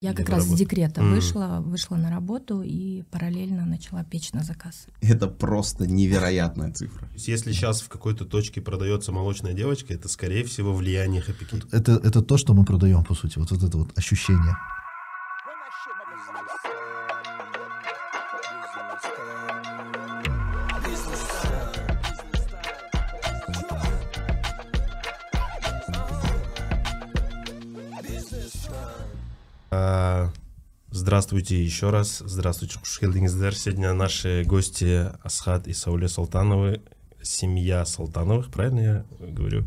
Я как раз работа? с декрета М. вышла, вышла на работу и параллельно начала печь на заказ. Это просто невероятная цифра. То есть если сейчас в какой-то точке продается молочная девочка, это, скорее всего, влияние Happy Cake. Это, это то, что мы продаем, по сути, вот, вот это вот ощущение. Здравствуйте еще раз. Здравствуйте, Шухелдингздер. Сегодня наши гости Асхат и Сауле Салтановы, семья Салтановых, правильно я говорю?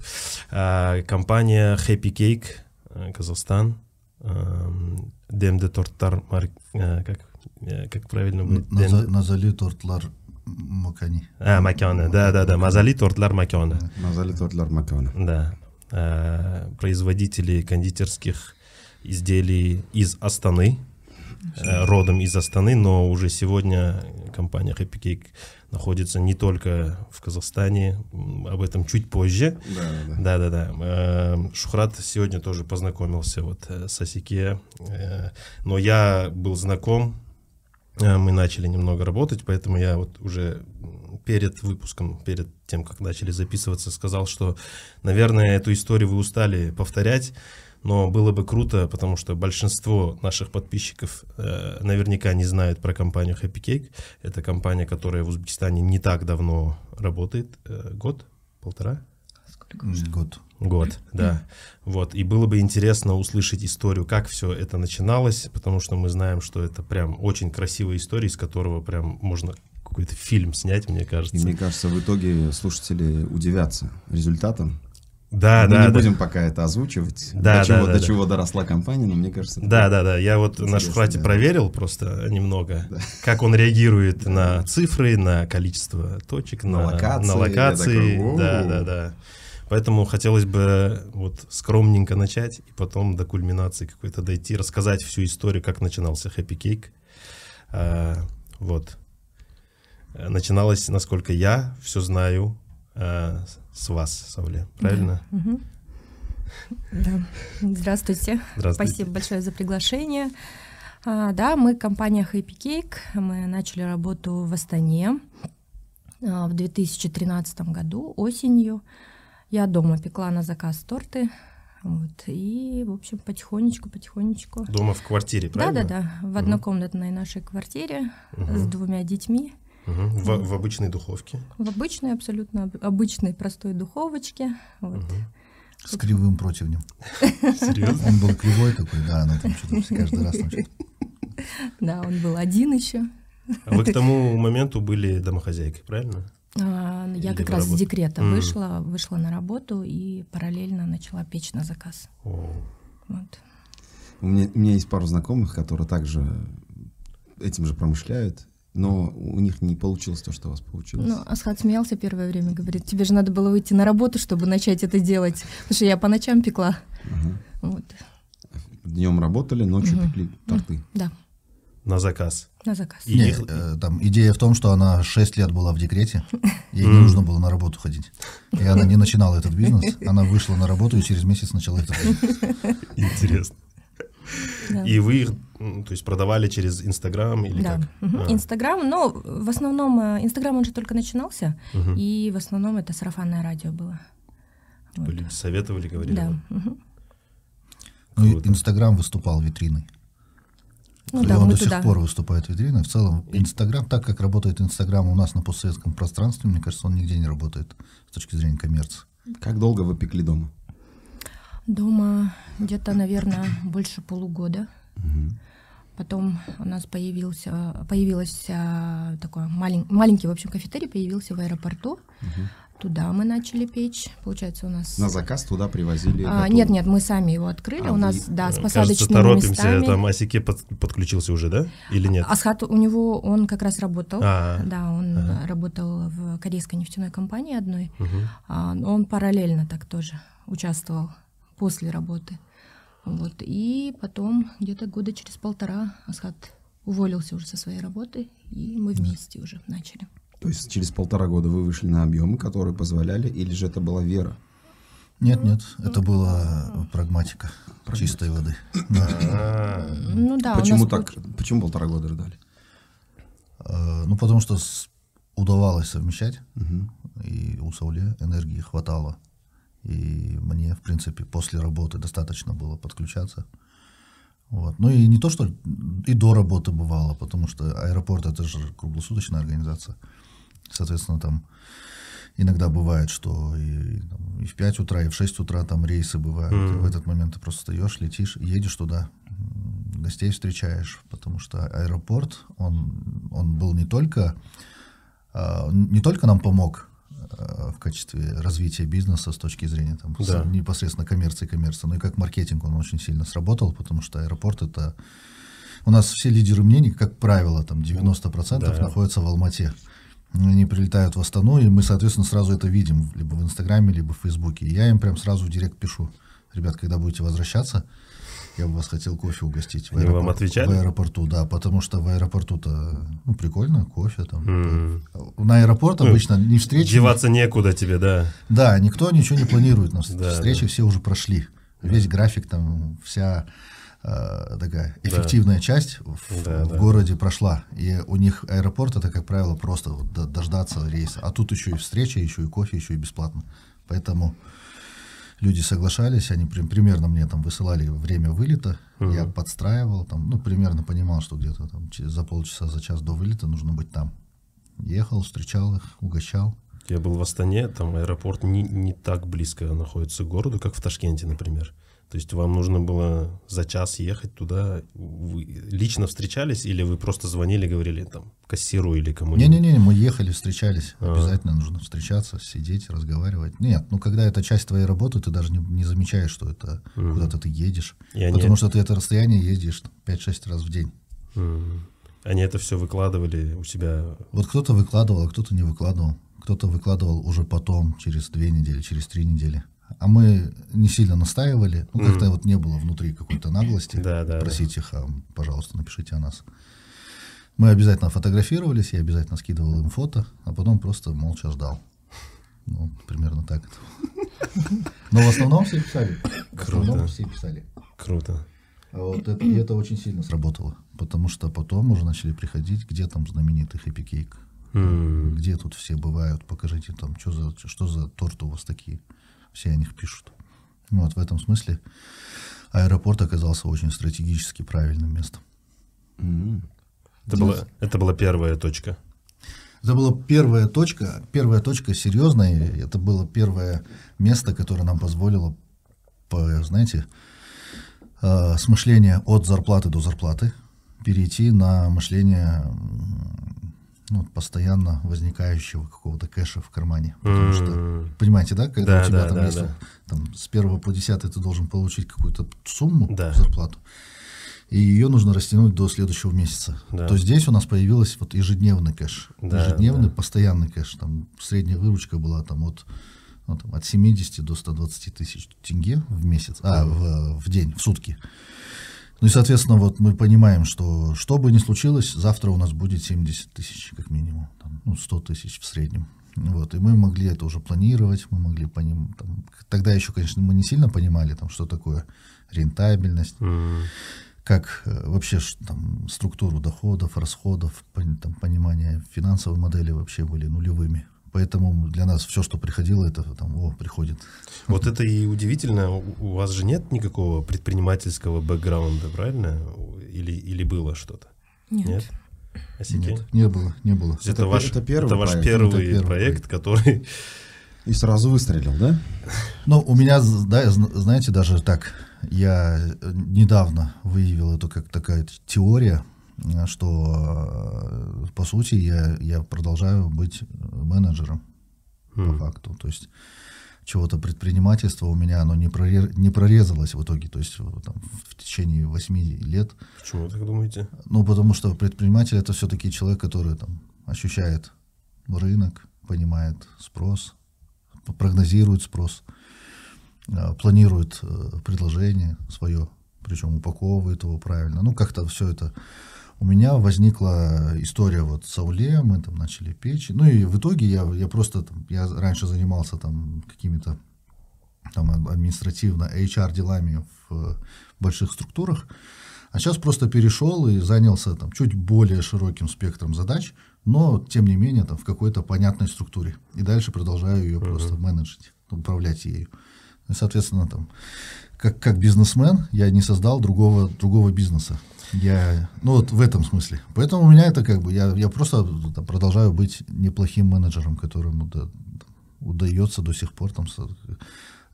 А, Компания Happy Cake, э, Казахстан, эм, Демде Торттар, э, как, э, как правильно будет? Назали тортлар макани. А, Макеоне, да-да-да, Мазали Тортлар Макеоне. Мазали Тортлар Макана. Да. Э, Производители кондитерских изделий из Астаны, родом из Астаны, но уже сегодня компания Happy Cake находится не только в Казахстане, об этом чуть позже. Да, да, да. Да-да-да. Э, Шухрат сегодня тоже познакомился вот э, с Асике, э, но я был знаком, э, мы начали немного работать, поэтому я вот уже перед выпуском, перед тем, как начали записываться, сказал, что, наверное, эту историю вы устали повторять, но было бы круто, потому что большинство наших подписчиков э, наверняка не знают про компанию Happy Cake. Это компания, которая в Узбекистане не так давно работает, э, год, полтора. Сколько уже? Год. Год, да. Вот. И было бы интересно услышать историю, как все это начиналось, потому что мы знаем, что это прям очень красивая история, из которого прям можно какой-то фильм снять, мне И кажется. мне кажется, в итоге слушатели удивятся результатом. Да, Мы да, не да. будем пока это озвучивать, Да, до, чего, да, да, до да. чего доросла компания, но мне кажется... Да, да, да. Я вот на Шухрате да. проверил просто немного, как он реагирует на цифры, на количество точек, На на, локации, на локации. такой, да, да, да. Поэтому хотелось бы вот скромненько начать и потом до кульминации какой-то дойти, рассказать всю историю, как начинался Happy Cake. А, вот. Начиналось, насколько я все знаю, а, с вас, Сауле. Правильно? Мгм. Да. Здравствуйте. Здравствуйте. Спасибо большое за приглашение. А, да, мы компания Happy Cake. Мы начали работу в Астане а, в 2013 году осенью. Я дома пекла на заказ торты. Вот, и, в общем, потихонечку, потихонечку. Дома в квартире, Да, правильно? да, да. В однокомнатной нашей квартире Мгм. с двумя детьми. Мгм. В, в обычной духовке. В обычной, абсолютно об- обычной простой духовочке. Вот. Мгм. С кривым противнем. Серьезно? Он был кривой такой, да, она там что-то каждый раз там. Да, он был один еще. А вы к тому моменту были домохозяйкой, правильно? А, Я Или как раз с декрета вышла, вышла на работу и параллельно начала печь на заказ. О, Вот. У меня, у меня есть пару знакомых, которые также этим же промышляют, но у них не получилось то, что у вас получилось. Ну, Асхат смеялся первое время, говорит, тебе же надо было выйти на работу, чтобы начать это делать. Потому что я по ночам пекла. Ага. Вот. Днем работали, ночью Мгм. пекли торты. Да, на заказ. на заказ. И Не, их- э, там идея в том, что она 6 лет была в декрете, ей не нужно было на работу ходить. И она не начинала этот бизнес, она вышла на работу и через месяц начала этот бизнес. Интересно. И вы их, то есть, продавали через Инстаграм или Да. как? А, Инстаграм, но в основном э, Инстаграм он же только начинался, мгм. и в основном это сарафанное радио было. Типа Вот. люди советовали, говорили. Да. мгм. Ну. Инстаграм выступал витриной. Ну и да, он до сих туда. пор выступает витриной. В целом, Инстаграм, так как работает Инстаграм у нас на постсоветском пространстве, мне кажется, он нигде не работает с точки зрения коммерции. Как долго вы пекли дома? Дома где-то, наверное, больше полугода. Мгм. Потом у нас появился, появилась а, такой малень- маленький, в общем, кафетерий появился в аэропорту. Мгм. Туда мы начали печь. Получается, у нас... На заказ туда привозили? А, нет, нет, мы сами его открыли. А, у вы- нас, да, с Э, посадочными Кажется, торопимся, местами. там Асике под- подключился уже, да? Или нет? Асхат, у него, он как раз работал. А, Да, он ага. а, работал в корейской нефтяной компании одной. мгм. А, он параллельно так тоже участвовал после работы. Вот. И потом где-то года через полтора Асхат уволился уже со своей работы, и мы вместе уже начали. То есть через полтора года вы вышли на объемы, которые позволяли, или же это была вера? Нет, нет, это была прагматика, чистой воды. Да. Ну да, Почему так? получ- Почему полтора года ждали? Э, Ну, потому что удавалось совмещать, Мгм. и у Сауле энергии хватало. И мне, в принципе, после работы достаточно было подключаться. Вот. Ну и не то, что и до работы бывало, потому что аэропорт это же круглосуточная организация. Соответственно, там иногда бывает, что и, там, и в 5 утра, и в 6 утра там рейсы бывают. И в этот момент ты просто встаешь, летишь, едешь туда, гостей встречаешь, потому что аэропорт, он, он был не только, а, не только нам помог в качестве развития бизнеса с точки зрения там, Да. непосредственно коммерции коммерции, но и как маркетинг он очень сильно сработал, потому что аэропорт это... У нас все лидеры мнений, как правило, там 90% Да. находятся в Алмате. Они прилетают в Астану, и мы, соответственно, сразу это видим, либо в Инстаграме, либо в Фейсбуке. И я им прям сразу в директ пишу. Ребят, когда будете возвращаться, я бы вас хотел кофе угостить. в Они вам отвечали? В аэропорту, да, потому что в аэропорту-то, ну, прикольно, кофе там. м. На аэропорт обычно не встречи. Деваться некуда тебе, да. Да, никто ничего не планирует. На Да, встречи да. все уже прошли. Весь график, там, вся э, такая эффективная часть в, Да, в да. городе прошла. И у них аэропорт это, как правило, просто вот до- дождаться рейса. А тут еще и встреча, еще и кофе, еще и бесплатно. Поэтому люди соглашались, они прям примерно мне там высылали время вылета, я подстраивал, там, ну, примерно понимал, что где-то там че- за полчаса, за час до вылета нужно быть там. Ехал, встречал их, угощал. Я был в Астане, там аэропорт не, не так близко находится к городу, как в Ташкенте, например. То есть вам нужно было за час ехать туда. Вы лично встречались или вы просто звонили, говорили там кассиру или кому-нибудь? Не-не-не, мы ехали, встречались. А. Обязательно нужно встречаться, сидеть, разговаривать. Нет, ну когда это часть твоей работы, ты даже не, не замечаешь, что это куда-то ты едешь. И они- Потому что ты это расстояние ездишь 5-6 раз в день. М. Они это все выкладывали у себя. Вот кто-то выкладывал, а кто-то не выкладывал. Кто-то выкладывал уже потом, через две недели, через три недели. А мы не сильно настаивали. Ну, как-то вот не было внутри какой-то наглости. Да, да, да. Просить их, а, пожалуйста, напишите о нас. Мы обязательно фотографировались, я обязательно скидывал им фото, а потом просто молча ждал. Ну, примерно так. Но в основном все писали. В основном Круто. все писали. Круто. А вот это, и это очень сильно сработало. Потому что потом уже начали приходить, где там знаменитый хэппи кейк. М. Где тут все бывают, покажите там, что за, что за торты у вас такие. Все о них пишут. Ну, Вот в этом смысле аэропорт оказался очень стратегически правильным местом. Это, была, это была первая точка. Это была первая точка, первая точка серьезная, это было первое место, которое нам позволило, по, знаете, э, с мышления от зарплаты до зарплаты перейти на мышление ну, постоянно возникающего какого-то кэша в кармане. Потому что, М. понимаете, да, когда Да, у тебя да, там да, есть да. там, с первого по десятый ты должен получить какую-то сумму, Да. зарплату, и ее нужно растянуть до следующего месяца. Да. То здесь у нас появилась вот ежедневный кэш. Да, ежедневный да. постоянный кэш. Там средняя выручка была там от, ну, там, от 70 до 120 тысяч тенге в месяц, а, в, в день, в сутки. Ну и, соответственно, вот мы понимаем, что что бы ни случилось, завтра у нас будет 70 тысяч как минимум, там, ну, 100 тысяч в среднем. Вот, и мы могли это уже планировать, мы могли поним, там, тогда еще, конечно, мы не сильно понимали, там, что такое рентабельность, М. как э, вообще там, структуру доходов, расходов, там, понимание финансовой модели вообще были нулевыми. Поэтому для нас все, что приходило, это там, о, приходит. Вот это и удивительно. У вас же нет никакого предпринимательского бэкграунда, правильно? Или, или было что-то? Нет. Осеки? Нет, не было, не было. Это, Это ваш, это первый это ваш проект. первый, Это первый проект, который... И сразу выстрелил, да? Ну, у меня, да, зн- знаете, даже так, я э, недавно выявил это как такая теория, что, э, по сути, я, я продолжаю быть э, менеджером, по М. факту. То есть чего-то предпринимательства у меня оно не, проре- не прорезалось в итоге, то есть э, там, в течение восьми лет. Почему вы так думаете? Ну, потому что предприниматель это все-таки человек, который там ощущает рынок, понимает спрос, прогнозирует спрос, а, планирует э, предложение свое, причем упаковывает его правильно. Ну, как-то все это. У меня возникла история вот с Ауле, мы там начали печь. Ну и в итоге я, я просто, там, я раньше занимался там какими-то там, административно, HR делами в больших структурах, а сейчас просто перешел и занялся там, чуть более широким спектром задач, но, тем не менее, там, в какой-то понятной структуре. И дальше продолжаю ее uh-huh. просто менеджить, управлять ею. И, соответственно, там, как, как бизнесмен я не создал другого, другого бизнеса. Я, ну вот в этом смысле. Поэтому у меня это как бы, я, я просто продолжаю быть неплохим менеджером, которому да, удается до сих пор там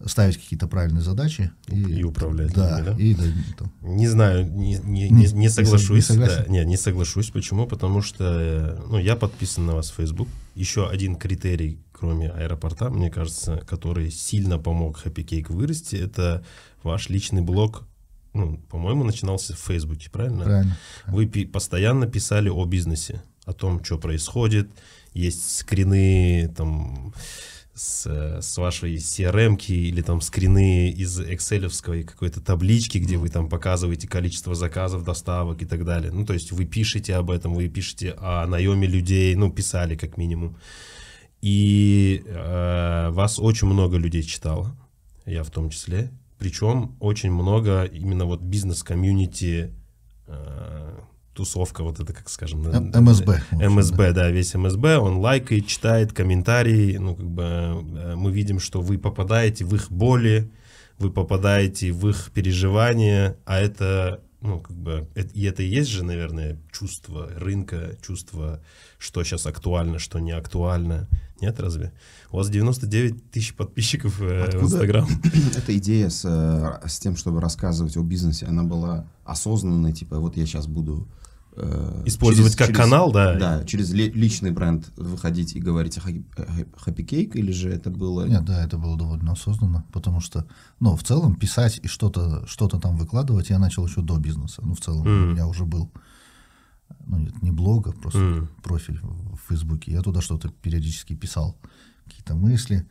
ставить какие-то правильные задачи и, и управлять. Да, ими, да? И, да там. Не знаю, не, не, не, не соглашусь. Не, да, не, не соглашусь. Почему? Потому что ну, я подписан на вас в Facebook. Еще один критерий, кроме аэропорта, мне кажется, который сильно помог Happy Cake вырасти, это ваш личный блог ну, по-моему, начинался в Фейсбуке, правильно? Правильно. Вы пи- постоянно писали о бизнесе, о том, что происходит, есть скрины там с, с вашей CRM или там скрины из экселевской какой-то таблички, где вы там показываете количество заказов, доставок и так далее. Ну, то есть вы пишете об этом, вы пишете о наеме людей, ну, писали как минимум. И э, вас очень много людей читало, я в том числе. Причем очень много именно вот бизнес-комьюнити э, тусовка, вот это, как скажем... МСБ. МСБ, да. весь МСБ, он лайкает, читает комментарии, ну, как бы э, мы видим, что вы попадаете в их боли, вы попадаете в их переживания, а это, ну, как бы, и это и есть же, наверное, чувство рынка, чувство, что сейчас актуально, что не актуально. Нет, разве? У вас 99 тысяч подписчиков э, Откуда в Инстаграм. Эта идея с, э, с тем, чтобы рассказывать о бизнесе, она была осознанной, типа, вот я сейчас буду Э, Использовать через, как через, канал, да? Да, через ли, личный бренд выходить и говорить о Happy Cake, или же это было... Нет, да, это было довольно осознанно, потому что, ну, в целом писать и что-то что там выкладывать я начал еще до бизнеса. Ну, в целом mm. у меня уже был, ну, нет, не блог, а просто mm. профиль в Фейсбуке. Я туда что-то периодически писал, какие-то мысли.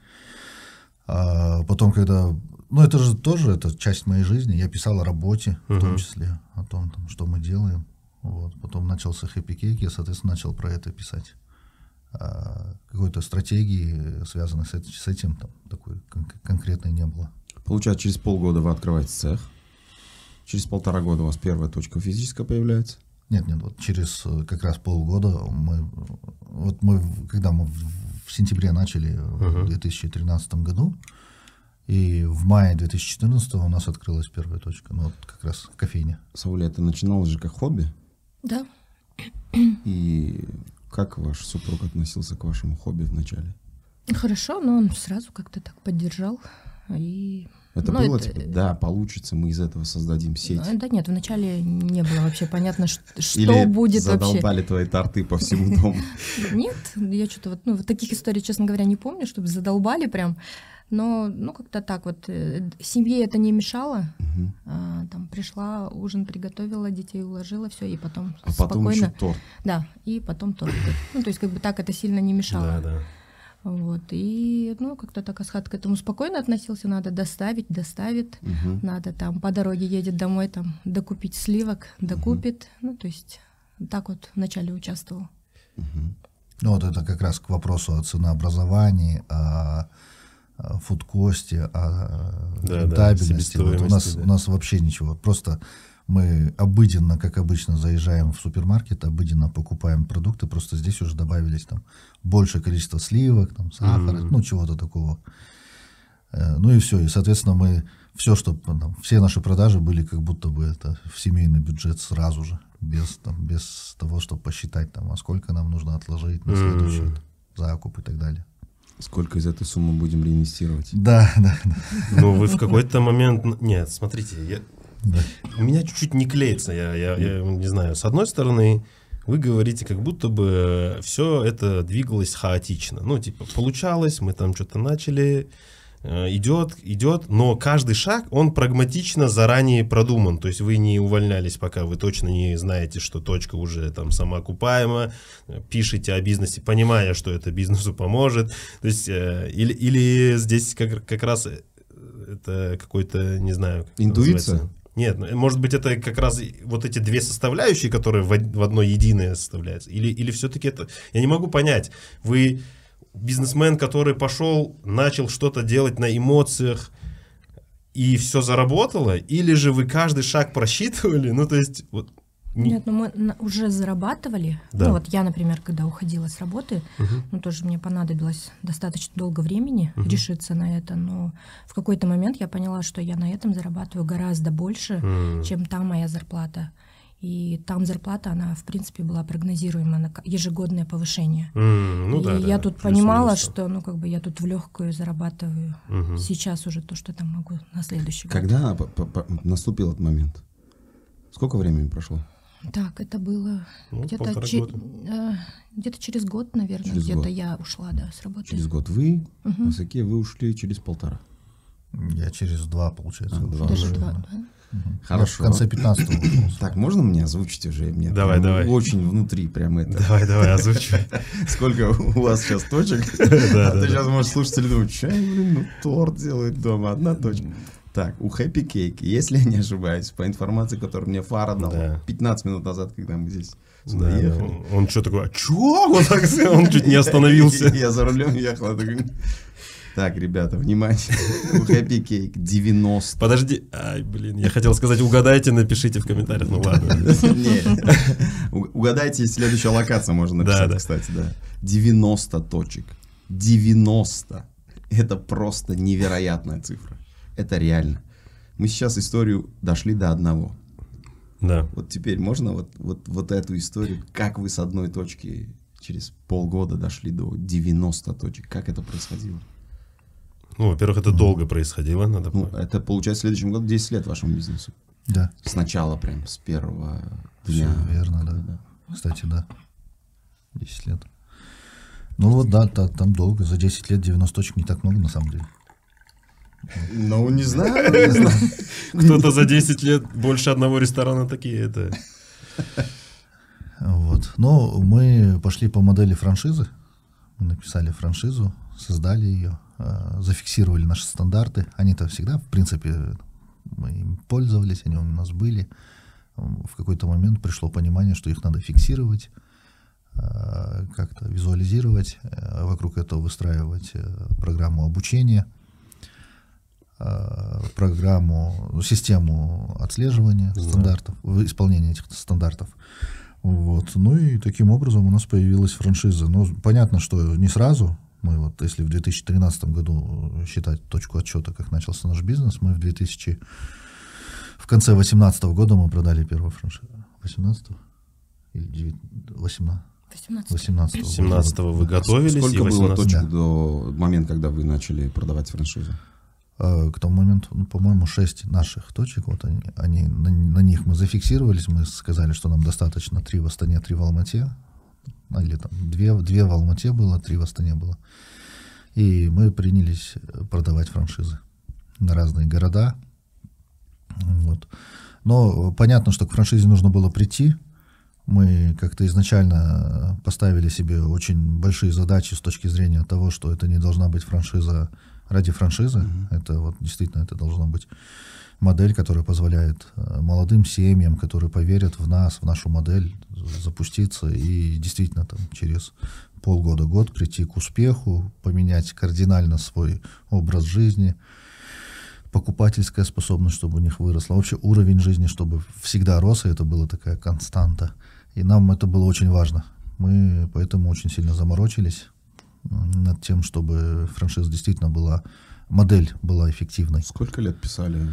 А потом, когда ну, это же тоже это часть моей жизни. Я писал о работе, uh-huh. в том числе, о том, там, что мы делаем. Вот. Потом начался Cake, я, соответственно, начал про это писать. А какой-то стратегии, связанной с, с этим, там, такой кон- конкретной не было. Получается, через полгода вы открываете цех. Через полтора года у вас первая точка физическая появляется. Нет, нет, вот через э, как раз полгода мы, вот мы, когда мы в, сентябре начали uh-huh. в 2013 году, и в мае 2014 у нас открылась первая точка, ну вот как раз кофейня. Сауля, это начиналось же как хобби? Да. И как ваш супруг относился к вашему хобби вначале? Хорошо, но он сразу как-то так поддержал. И это ну, было, это... типа, да, получится, мы из этого создадим сеть. Да нет, вначале не было вообще понятно, что, Или будет задолбали вообще. твои торты по всему дому. Нет, я что-то вот, ну, таких историй, честно говоря, не помню, чтобы задолбали прям. Но, ну, как-то так вот, э, семье это не мешало. Угу. А, там пришла, ужин приготовила, детей уложила, все, и потом а спокойно. потом еще торт. Да, и потом торт. Ну, то есть, как бы так это сильно не мешало. Да, да. Вот, и, ну, как-то так Асхат к этому спокойно относился, надо доставить, доставит, угу. надо там по дороге едет домой, там, докупить сливок, докупит, угу. ну, то есть, так вот вначале участвовал. Угу. Ну, вот это как раз к вопросу о ценообразовании, о фудкосте, о да, рентабельности. Да, вот у, нас, да. у нас вообще ничего. Просто мы обыденно, как обычно, заезжаем в супермаркет, обыденно покупаем продукты, просто здесь уже добавились там большее количество сливок, там, сахара, mm-hmm. ну, чего-то такого. Э, ну и все. И, соответственно, мы все, что там, все наши продажи были как будто бы это в семейный бюджет сразу же, без, там, без того, чтобы посчитать, там, а сколько нам нужно отложить на следующий mm-hmm. закуп и так далее. Сколько из этой суммы будем реинвестировать? Да, да, да. Ну, вы в какой-то момент... Нет, смотрите, я... да. у меня чуть-чуть не клеится, я, я, я не знаю. С одной стороны, вы говорите, как будто бы все это двигалось хаотично. Ну, типа, получалось, мы там что-то начали, Э, идет, идет, но каждый шаг, он прагматично заранее продуман. То есть вы не увольнялись, пока вы точно не знаете, что точка уже там самоокупаема, пишете о бизнесе, понимая, что это бизнесу поможет. То есть, э, или, или здесь как, как раз это какой-то, не знаю... Интуиция? Нет, может быть, это как раз вот эти две составляющие, которые в, в одно единое составляются. Или, или все-таки это... Я не могу понять. Вы бизнесмен, который пошел, начал что-то делать на эмоциях, и все заработало, или же вы каждый шаг просчитывали, ну, то есть, вот, не- Нет, ну мы на- уже зарабатывали. Да. Ну вот я, например, когда уходила с работы, ну тоже мне понадобилось достаточно долго времени решиться на это, но в какой-то момент я поняла, что я на этом зарабатываю гораздо больше, М. чем там моя зарплата. И там зарплата, она, в принципе, была прогнозируема на ежегодное повышение. М, ну и да, да, я тут плюс понимала, минус. что, ну, как бы я тут в легкую зарабатываю Мгм. сейчас уже то, что там могу на следующий год. Когда по- по- наступил этот момент? Сколько времени прошло? Так, это было Ну, где-то че- э, где-то через год, наверное, Через где-то год. я ушла, да, с работы. Через год вы, а Саке вы ушли через полтора. Я через два, получается. А, два Даже два, да? Мгм. Хорошо. Я в конце 15 ушел. Так, можно мне озвучить уже? Мне Давай, прям давай. Очень внутри прям это. Давай, давай, озвучивай. Сколько у вас сейчас точек? Да, А да, сейчас, может, слушатели думают, что они, блин, ну, торт делают дома, одна точка. Так, у Happy Cake, если я не ошибаюсь, по информации, которую мне Фара дал Да. 15 минут назад, когда мы здесь сюда Да, да. ехали. Он что такое? Чё? Вот так, он чуть не остановился. Я за рулем ехал. Так, ребята, внимание. У Happy Cake 90. Подожди. Ай, блин, я хотел сказать, угадайте, напишите в комментариях. Ну ладно. Угадайте, следующая локация можно написать, кстати, да. 90 точек. 90. Это просто невероятная цифра. Это реально. Мы сейчас историю дошли до одного. Да. Вот теперь можно вот, вот, вот эту историю, как вы с одной точки через полгода дошли до 90 точек, как это происходило? Ну, во-первых, это долго происходило, надо Ну, это получается в следующем году 10 лет вашему бизнесу. Да, Сначала прям, с первого все дня. верно, да. Кстати, да. 10 лет. Ну вот, да, та- там долго. За 10 лет 90 точек не так много, на самом деле. Ну, не знаю, не знаю. Кто-то за 10 лет больше одного ресторана такие, это... Вот. Но мы пошли по модели франшизы. Мы написали франшизу, создали ее, э, зафиксировали наши стандарты. Они-то всегда, в принципе, мы им пользовались, они у нас были. В какой-то момент пришло понимание, что их надо фиксировать, э, как-то визуализировать, э, вокруг этого выстраивать э, программу обучения, программу, ну, систему отслеживания стандартов, в- исполнения этих стандартов. Вот. Ну и таким образом у нас появилась франшиза. Ну, понятно, что не сразу. Мы вот, если в 2013 году э, считать точку отсчета, как начался наш бизнес, мы в 2000... В конце 2018 года мы продали первую франшизу. 18 или 9, 18 18. 18 17-го вы готовились, Сколько было 18 точек Да. до момента, когда вы начали продавать франшизу? Э, К тому моменту, ну, по-моему, шесть наших точек, вот они, они на, на них мы зафиксировались, мы сказали, что нам достаточно три в Астане, три в Алмате, или там две, две в Алмате было, три в Астане было. И мы принялись продавать франшизы на разные города. Вот. Но понятно, что к франшизе нужно было прийти. Мы как-то изначально поставили себе очень большие задачи с точки зрения того, что это не должна быть франшиза ради франшизы. Это вот действительно это должна быть модель, которая позволяет э, молодым семьям, которые поверят в нас, в нашу модель, запуститься и действительно там через полгода-год прийти к успеху, поменять кардинально свой образ жизни, покупательская способность, чтобы у них выросла, вообще уровень жизни, чтобы всегда рос, и это была такая константа. И нам это было очень важно. Мы поэтому очень сильно заморочились над тем, чтобы франшиза действительно была, модель была эффективной. Сколько лет писали?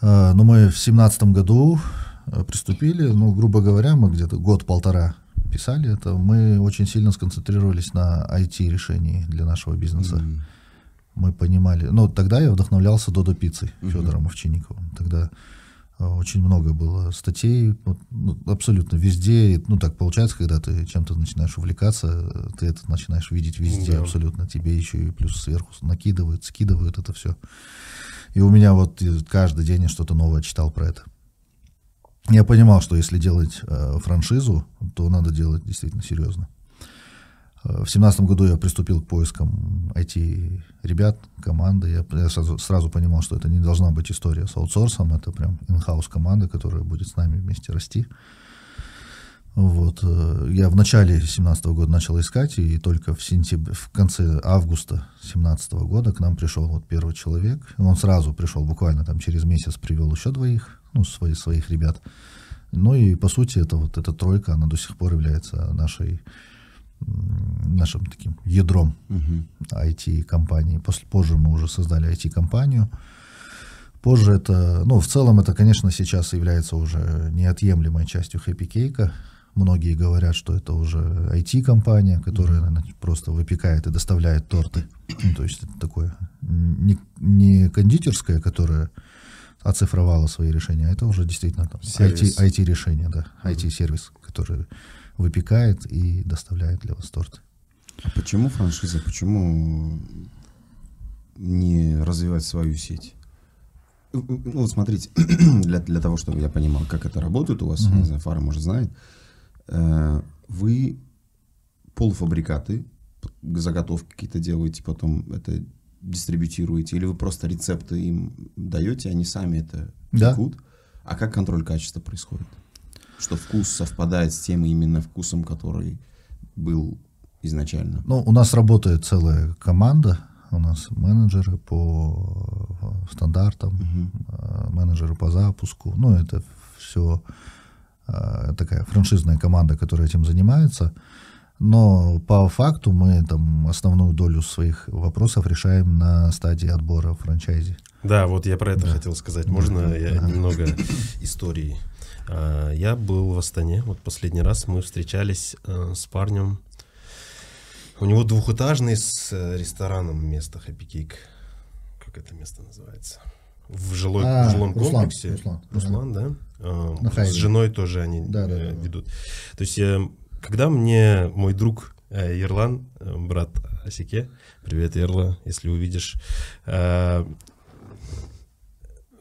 А, Но мы в семнадцатом году э, приступили, ну, грубо говоря, мы где-то год-полтора писали это. Мы очень сильно сконцентрировались на IT-решении для нашего бизнеса. М. Мы понимали, ну, тогда я вдохновлялся Додо Пиццей Федором Овчинниковым. Тогда очень много было статей, ну, абсолютно везде. Ну, так получается, когда ты чем-то начинаешь увлекаться, э, ты это начинаешь видеть везде Да. абсолютно. Тебе еще и плюс сверху накидывают, скидывают это все. И у меня вот э, каждый день я что-то новое читал про это. Я понимал, что если делать э, франшизу, то надо делать действительно серьезно. В семнадцатом году я приступил к поискам IT-ребят, команды. Я, я сразу, сразу понимал, что это не должна быть история с аутсорсом, это прям in-house команда, которая будет с нами вместе расти. Вот. э, Я в начале 2017 года начал искать, и только в, сентябре, в конце августа 2017 года к нам пришел вот первый человек. Он сразу пришел, буквально там через месяц привел еще двоих, ну, своих, своих ребят. Ну и по сути это вот эта тройка, она до сих пор является нашей, нашим таким ядром IT-компании. После, позже мы уже создали IT-компанию. Позже это, ну, в целом это, конечно, сейчас является уже неотъемлемой частью Happy Cake. Многие говорят, что это уже IT-компания, которая наверное, просто выпекает и доставляет торты. Ну, то есть это такое не, не кондитерская, которая оцифровала свои решения, а это уже действительно там. IT, IT-решение, да, IT-сервис, который выпекает и доставляет для вас торты. А почему франшиза? Почему не развивать свою сеть? Ну, вот смотрите, для, для того, чтобы я понимал, как это работает у вас, не знаю, Фара, может, знает, э, вы полуфабрикаты, заготовки какие-то делаете, потом это дистрибьютируете, или вы просто рецепты им даете, они сами это Да. пекут? А как контроль качества происходит? Что вкус совпадает с тем именно вкусом, который был изначально? Ну, у нас работает целая команда, у нас менеджеры по э, стандартам, э, менеджеры по запуску. Ну, это все такая франшизная команда, которая этим занимается. Но по факту мы там основную долю своих вопросов решаем на стадии отбора франчайзи. Да, вот я про это хотел сказать. Можно я немного истории? А, Я был в Астане, вот последний раз мы встречались э, с парнем. У него двухэтажный с э, рестораном место Happy Cake. Как это место называется? В жилой, А, в жилом Руслан, комплексе. Руслан, Руслан, да? А, На С женой тоже они Да, да, э, да. ведут. То есть, э, когда мне мой друг э, Ерлан, э, брат Асике, привет, Ерла, если увидишь, э,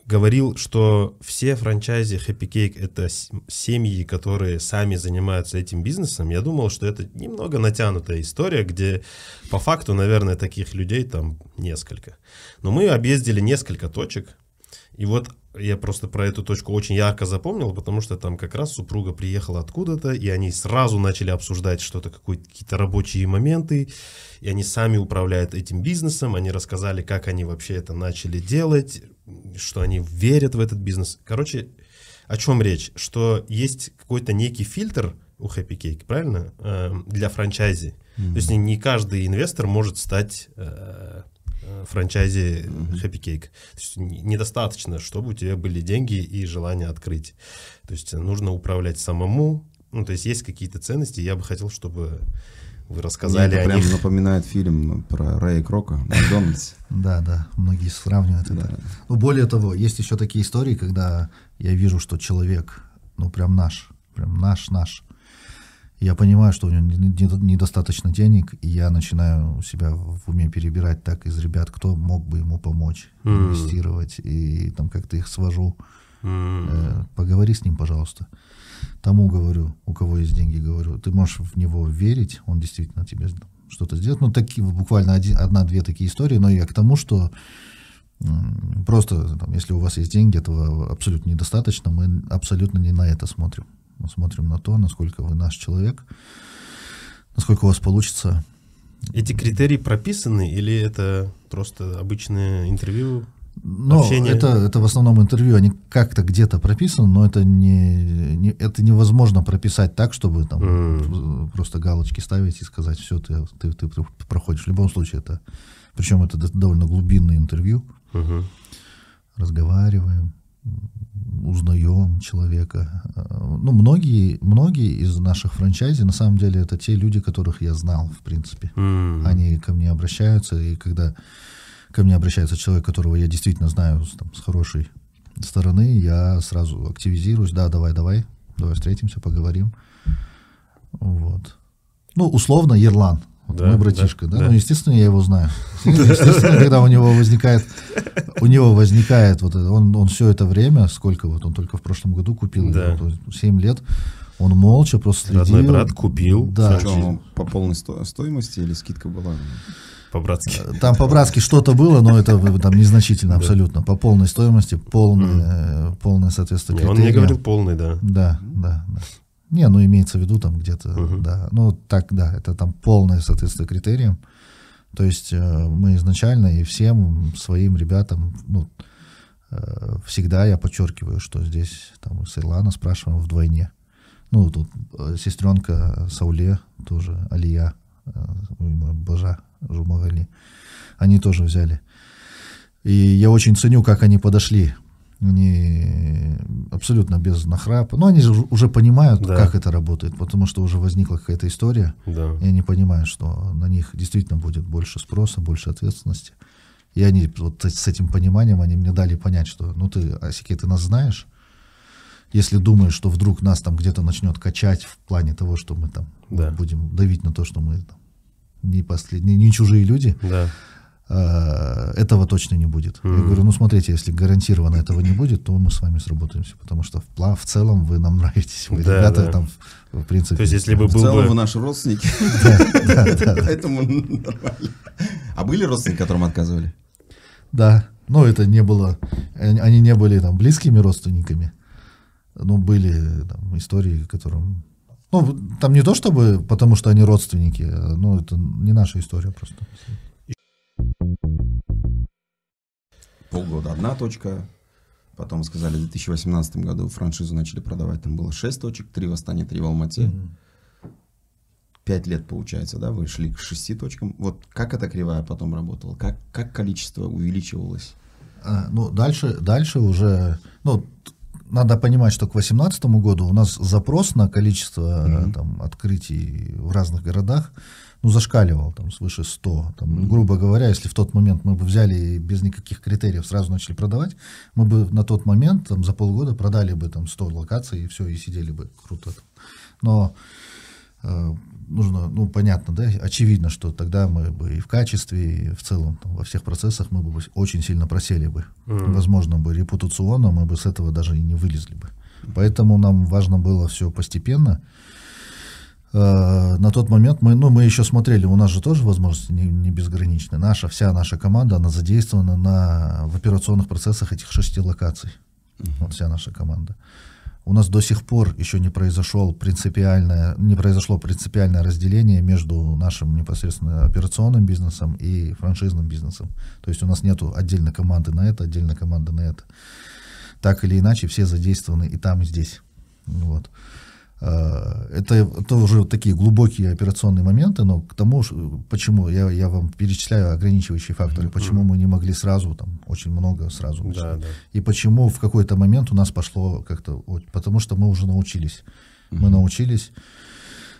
говорил, что все франчайзи Happy Cake это семьи, которые сами занимаются этим бизнесом. Я думал, что это немного натянутая история, где по факту, наверное, таких людей там несколько. Но мы объездили несколько точек, и вот я просто про эту точку очень ярко запомнил, потому что там как раз супруга приехала откуда-то, и они сразу начали обсуждать что-то, какие-то рабочие моменты, и они сами управляют этим бизнесом, они рассказали, как они вообще это начали делать, что они верят в этот бизнес. Короче, о чем речь? Что есть какой-то некий фильтр у Happy Cake, правильно? Э, Для франчайзи. То есть не- не каждый инвестор может стать э, франчайзи Happy Cake. То есть не- недостаточно, чтобы у тебя были деньги и желание открыть. То есть нужно управлять самому. Ну, то есть есть какие-то ценности. Я бы хотел, чтобы вы Мне рассказали это о прям них. напоминает фильм про Рэя Крока, Макдональдс. Да, да, многие сравнивают это. Ну, более того, есть еще такие истории, когда я вижу, что человек, ну, прям наш, прям наш-наш. Я понимаю, что у него не- не- недостаточно денег, и я начинаю себя в уме перебирать так из ребят, кто мог бы ему помочь М. инвестировать, и там как-то их свожу. Э, поговори с ним, пожалуйста. Тому говорю, у кого есть деньги, говорю, ты можешь в него верить, он действительно тебе что-то сделает. Ну, такие, буквально одна-две такие истории, но я к тому, что просто, там, если у вас есть деньги, этого абсолютно недостаточно, мы абсолютно не на это смотрим. Мы смотрим на то, насколько вы наш человек, насколько у вас получится Эти критерии прописаны или это просто обычное интервью? Но Общение. это, это в основном интервью, они как-то где-то прописаны, но это не, не- это невозможно прописать так, чтобы там М. просто галочки ставить и сказать, все, ты, ты, ты проходишь. В любом случае это, причем это до- довольно глубинное интервью, Мгм. разговариваем, узнаем человека. Ну, многие, многие из наших франчайзи, на самом деле, это те люди, которых я знал, в принципе. М. Они ко мне обращаются, и когда ко мне обращается человек, которого я действительно знаю там, с хорошей стороны, я сразу активизируюсь, да, давай, давай, давай встретимся, поговорим. Вот. Ну, условно, Ерлан. Вот Да, мой братишка, да, да, да. Ну, естественно, я его знаю. Естественно, когда у него возникает, у него возникает вот это, он, он все это время, сколько вот он только в прошлом году купил, Да. вот, 7 лет, он молча просто следил. Родной брат купил. Да. Что, он по полной сто- стоимости или скидка была? По-братски. Там по-братски что-то было, но это э, там незначительно абсолютно. По полной стоимости, полное, э, полное соответствие Не, Он мне критериям. говорил полный, да. Да, да, да. Не, ну имеется в виду там где-то, Мгм. да. Ну так, да, это там полное соответствие критериям. То есть э, мы изначально и всем своим ребятам, ну, э, всегда я подчеркиваю, что здесь там с Ирлана спрашиваем вдвойне. Ну, тут э, сестренка Сауле, тоже Алия, Бажа Жумагали, они тоже взяли. И я очень ценю, как они подошли. Они абсолютно без нахрапа. Но они же уже понимают, Да. как это работает, потому что уже возникла какая-то история. Да. И они понимают, что на них действительно будет больше спроса, больше ответственности. И они вот с этим пониманием, они мне дали понять, что, ну ты, Асики, ты нас знаешь, если думаешь, что вдруг нас там где-то начнет качать в плане того, что мы там Да. будем давить на то, что мы там не последние, не чужие люди, Да. Э, этого точно не будет. Я Мгм. говорю, ну смотрите, если гарантированно этого не будет, то мы с вами сработаемся, потому что в, в целом вы нам нравитесь, вы Да, ребята да. там в, в принципе. То есть, если бы В был целом бы... вы наши родственники. Поэтому нормально. А были родственники, которым отказывали? Да, но это не было, они не были там близкими родственниками, но были там истории, которым, ну там не то чтобы, потому что они родственники, ну это не наша история просто. Полгода одна точка. Потом сказали, в 2018 году франшизу начали продавать. Там было 6 точек, 3 в Астане, 3 в Алмате. Пять лет, получается, да, вы шли к шести точкам. Вот как эта кривая потом работала? Как, как количество увеличивалось? А, ну дальше, дальше уже, ну надо понимать, что к 2018 году у нас запрос на количество э, там, открытий в разных городах ну, зашкаливал там, свыше 100. Там, грубо говоря, если в тот момент мы бы взяли и без никаких критериев сразу начали продавать, мы бы на тот момент там, за полгода продали бы там, 100 локаций и все, и сидели бы круто. Но э, нужно, ну, понятно, да, очевидно, что тогда мы бы и в качестве, и в целом там, во всех процессах мы бы очень сильно просели бы. Мгм. Возможно, бы репутационно мы бы с этого даже и не вылезли бы. Поэтому нам важно было все постепенно. Э, На тот момент мы, ну, мы еще смотрели, у нас же тоже возможности не, не безграничны. Наша, вся наша команда, она задействована на, в операционных процессах этих шести локаций. Вот вся наша команда. У нас до сих пор еще не произошел принципиальное, не произошло принципиальное разделение между нашим непосредственно операционным бизнесом и франшизным бизнесом. То есть у нас нету отдельной команды на это, отдельной команды на это. Так или иначе, все задействованы и там, и здесь. Вот. Э, Это, это уже такие глубокие операционные моменты, но к тому, почему я, я вам перечисляю ограничивающие факторы, почему мы не могли сразу, там, очень много сразу Да, да. И почему в какой-то момент у нас пошло как-то... Потому что мы уже научились. Мы научились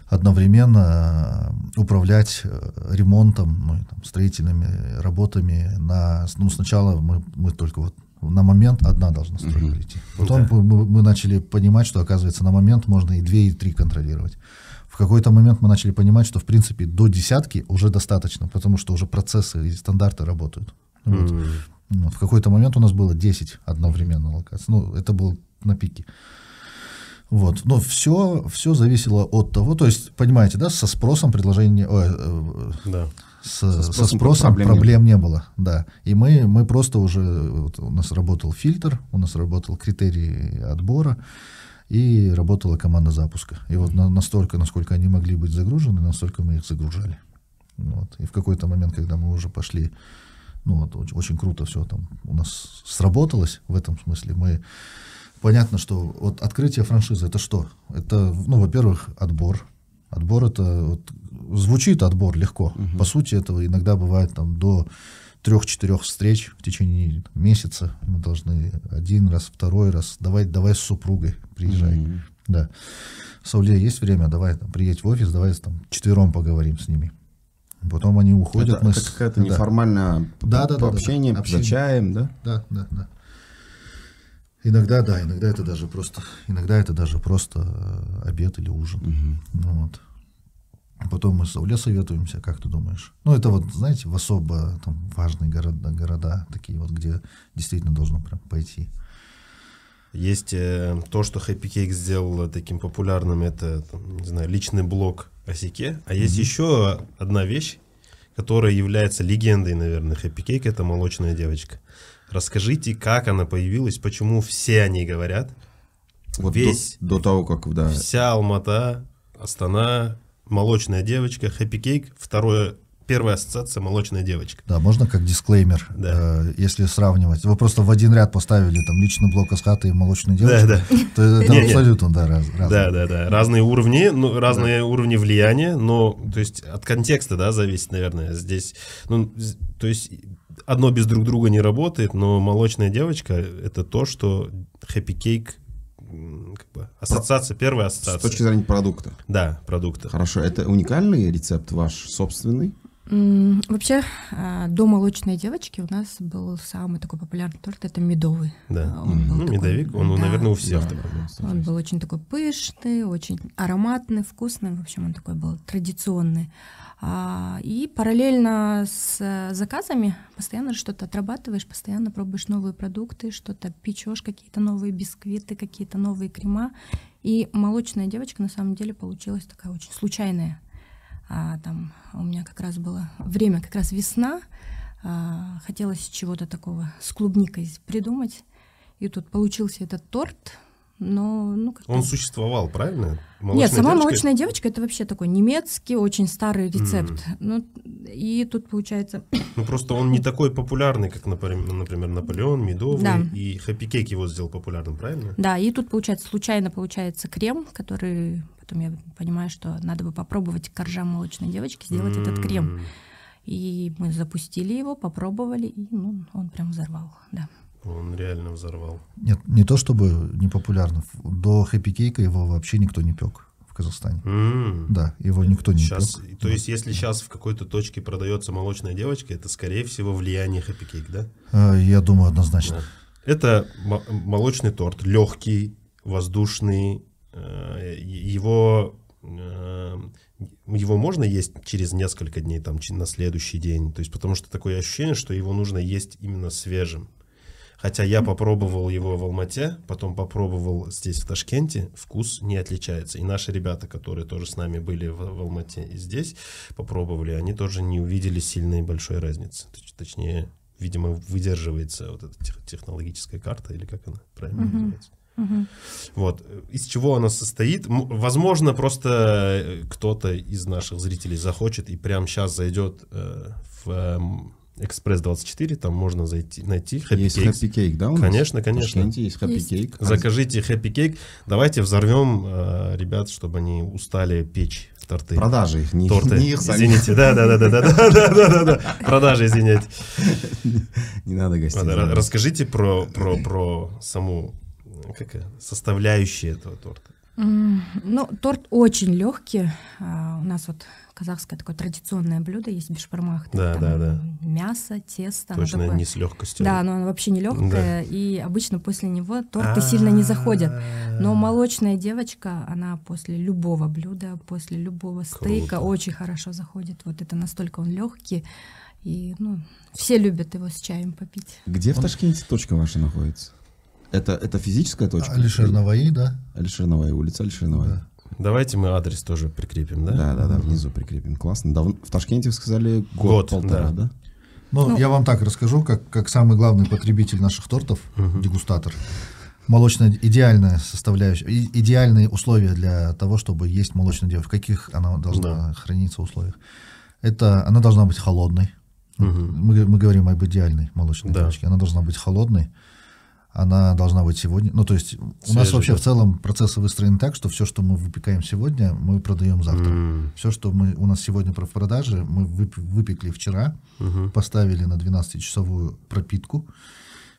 одновременно э, управлять э, ремонтом, ну, там, строительными работами. На, ну, сначала мы, мы только вот на момент одна должна стройка Мгм. прийти. Потом Да. мы, мы начали понимать, что, оказывается, на момент можно и две, и три контролировать. В какой-то момент мы начали понимать, что, в принципе, до десятки уже достаточно, потому что уже процессы и стандарты работают. Вот. М. Вот, в какой-то момент у нас было 10 одновременно локаций. Ну, это было на пике. Вот. Но все, все зависело от того, то есть, понимаете, да, со спросом предложение, ой, э, Да. С- Со со спросом спросом, проблем не проблем, не было, да. И мы, мы просто уже, вот у нас работал фильтр, у нас работал критерий отбора, и работала команда запуска. И вот на- настолько, насколько они могли быть загружены, настолько мы их загружали. Вот. И в какой-то момент, когда мы уже пошли, ну вот очень, очень круто все там у нас сработалось в этом смысле, мы понятно, что вот открытие франшизы это что? Это, ну, во-первых, отбор. Отбор это вот, звучит отбор легко. По сути, этого иногда бывает там до трех-четырех встреч в течение месяца. Мы должны один раз, второй раз. Давай, давай с супругой приезжай. Мгм. Да. Сауле есть время, давай там, приедь в офис, давай там четвером поговорим с ними. Потом они уходят. Это мы с- какая-то да. неформальная Да, да, да, да, да. общение, за Общение. чаем, да? Да, да, да. Иногда, да, иногда это даже просто, иногда это даже просто э, обед или ужин. Ну вот. Потом мы с Сауле советуемся, как ты думаешь? Ну, это вот, знаете, в особо там, важные города, города, такие вот, где действительно должно прям пойти. Есть э, то, что Happy Cake сделал таким популярным, это, там, не знаю, личный блог о Сике. А есть еще одна вещь, которая является легендой, наверное, Happy Cake, это молочная девочка. Расскажите, как она появилась, почему все о ней говорят, Вот Весь, до, до того, как, да, вся Алмата, Астана, молочная девочка, Happy Cake, второе, первая ассоциация молочная девочка. Да, можно как дисклеймер, Да. э, если сравнивать. Вы просто в один ряд поставили там личный блок Асхата и молочную Да, девочку, да. то это Не, не. абсолютно, да, раз, разные. Да, да, да. Разные уровни, ну, разные уровни влияния, но, то есть, от контекста, да, зависит, наверное. Здесь, ну, то есть, одно без друг друга не работает, но молочная девочка — это то, что Cake, м, как бы, ассоциация, первая с ассоциация. точки зрения продукта. Да, продукта. Хорошо, это уникальный рецепт ваш собственный? Вообще, а, до молочной девочки у нас был самый такой популярный торт, это медовый. Да. А, он был Ну, такой, медовик, он, да, наверное, у всех Да, такой. Он был очень такой пышный, очень ароматный, вкусный. В общем, он такой был традиционный. А, И параллельно с э, заказами постоянно что-то отрабатываешь, постоянно пробуешь новые продукты, что-то печешь, какие-то новые бисквиты, какие-то новые крема. И молочная девочка на самом деле получилась такая очень случайная. А, там у меня как раз было время, как раз весна. А, хотелось чего-то такого с клубникой придумать. И тут получился этот торт, но ну как Он существовал, правильно? нет, сама девочка? молочная девочка это вообще такой немецкий, очень старый рецепт. Ну, и тут получается. Ну, просто он не такой популярный, как, например, например, Наполеон, Медовый, Да. и Cake его сделал популярным, правильно? Да, и тут получается случайно получается крем, который потом я понимаю, что надо бы попробовать коржам молочной девочки сделать этот крем. И мы запустили его, попробовали, и ну, он прям взорвал. Да. Он реально взорвал. Нет, не то чтобы не популярно. До хэппи кейка его вообще никто не пек в Казахстане. М. Да, его никто не Сейчас, пек. то есть, если сейчас в какой-то точке продается молочная девочка, это, скорее всего, влияние Happy Cake, да? Э, Я думаю, однозначно. Это мо- молочный торт, легкий, воздушный. э, Его, э, его можно есть через несколько дней, там, на следующий день. То есть, потому что такое ощущение, что его нужно есть именно свежим. Хотя я попробовал его в Алмате, потом попробовал здесь, в Ташкенте, вкус не отличается. И наши ребята, которые тоже с нами были в, в Алмате и здесь, попробовали, они тоже не увидели сильной большой разницы. Точ- Точнее, видимо, выдерживается вот эта тех- технологическая карта, или как она правильно Мгм. называется. Мгм. Вот. Из чего она состоит? Возможно, просто э, кто-то из наших зрителей захочет и прямо сейчас зайдет э, в эм, Экспресс-24, там можно зайти, найти Happy есть Cakes. Happy Cake, да, у нас? Конечно, конечно. Ташкенте есть Happy Есть. Cake. Закажите Happy Cake. Давайте взорвем э, ребят, чтобы они устали печь торты. Продажи их, не, Торты. не их самих. Извините, да, да, да, да, да, да, да, да, да, да. Продажи, извиняйте. Не надо гостей. Расскажите про, про, про саму как, составляющие этого торта. Ну, торт очень легкий. А, У нас вот казахское такое традиционное блюдо есть бешбармах. Да, Там да, да. Мясо, тесто. оно Точно такое- не с легкостью. Да, но оно вообще не легкое, и обычно после него торты А. сильно не заходят. Но молочная девочка, она после любого блюда, после любого стейка Круто. очень хорошо заходит. Вот это настолько он легкий, и ну, все любят его с чаем попить. Где в Ташкенте точка ваша находится? Это, это физическая точка? Алишер Наваи, да? Алишерновая улица, Алишерновая. Давайте мы адрес тоже прикрепим, да? Да, да, да, внизу прикрепим. Классно. Давно, в Ташкенте вы сказали Год, год-полтора, да. да? Ну, Ну. я вам так расскажу, как, как самый главный потребитель наших тортов, дегустатор. Молочная идеальная составляющая, и- идеальные условия для того, чтобы есть молочную девочку. В каких она должна храниться условиях? Это она должна быть холодной. Мгм. Мы, мы говорим об идеальной молочной Да. девочке. Она должна быть холодной. Она должна быть сегодня. Ну, то есть у нас вообще да. в целом процессы выстроены так, что все, что мы выпекаем сегодня, мы продаем завтра. М, Все, что мы, у нас сегодня в продаже, мы вып- выпекли вчера, мгм. поставили на 12-часовую пропитку,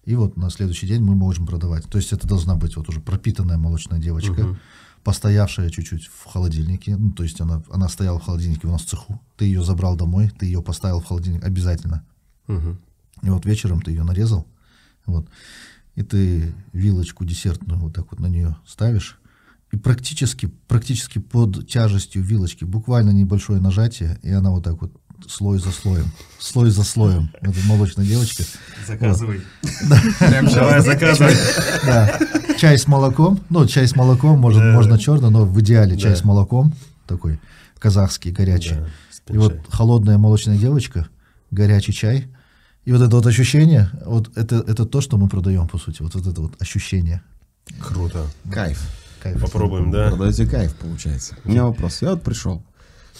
и вот на следующий день мы можем продавать. То есть это должна быть вот уже пропитанная молочная девочка, Мгм. постоявшая чуть-чуть в холодильнике, ну, то есть она, она стояла в холодильнике у нас в цеху, ты ее забрал домой, ты ее поставил в холодильник обязательно, Мгм. и вот вечером ты ее нарезал, вот, и ты вилочку десертную вот так вот на нее ставишь, и практически, практически под тяжестью вилочки, буквально небольшое нажатие, и она вот так вот слой за слоем, слой за слоем, вот эта молочная девочка, Заказывай. Давай, заказывай. да, чай с молоком, ну, чай с молоком, может, можно черный, но в идеале чай с молоком, такой казахский, горячий. И вот холодная молочная девочка, горячий чай, и вот это вот ощущение, вот это, это то, что мы продаем, по сути, вот, вот это вот ощущение. Круто. Кайф. Кайф. Попробуем, да? Продаете кайф, получается. У меня вопрос. Я вот пришел.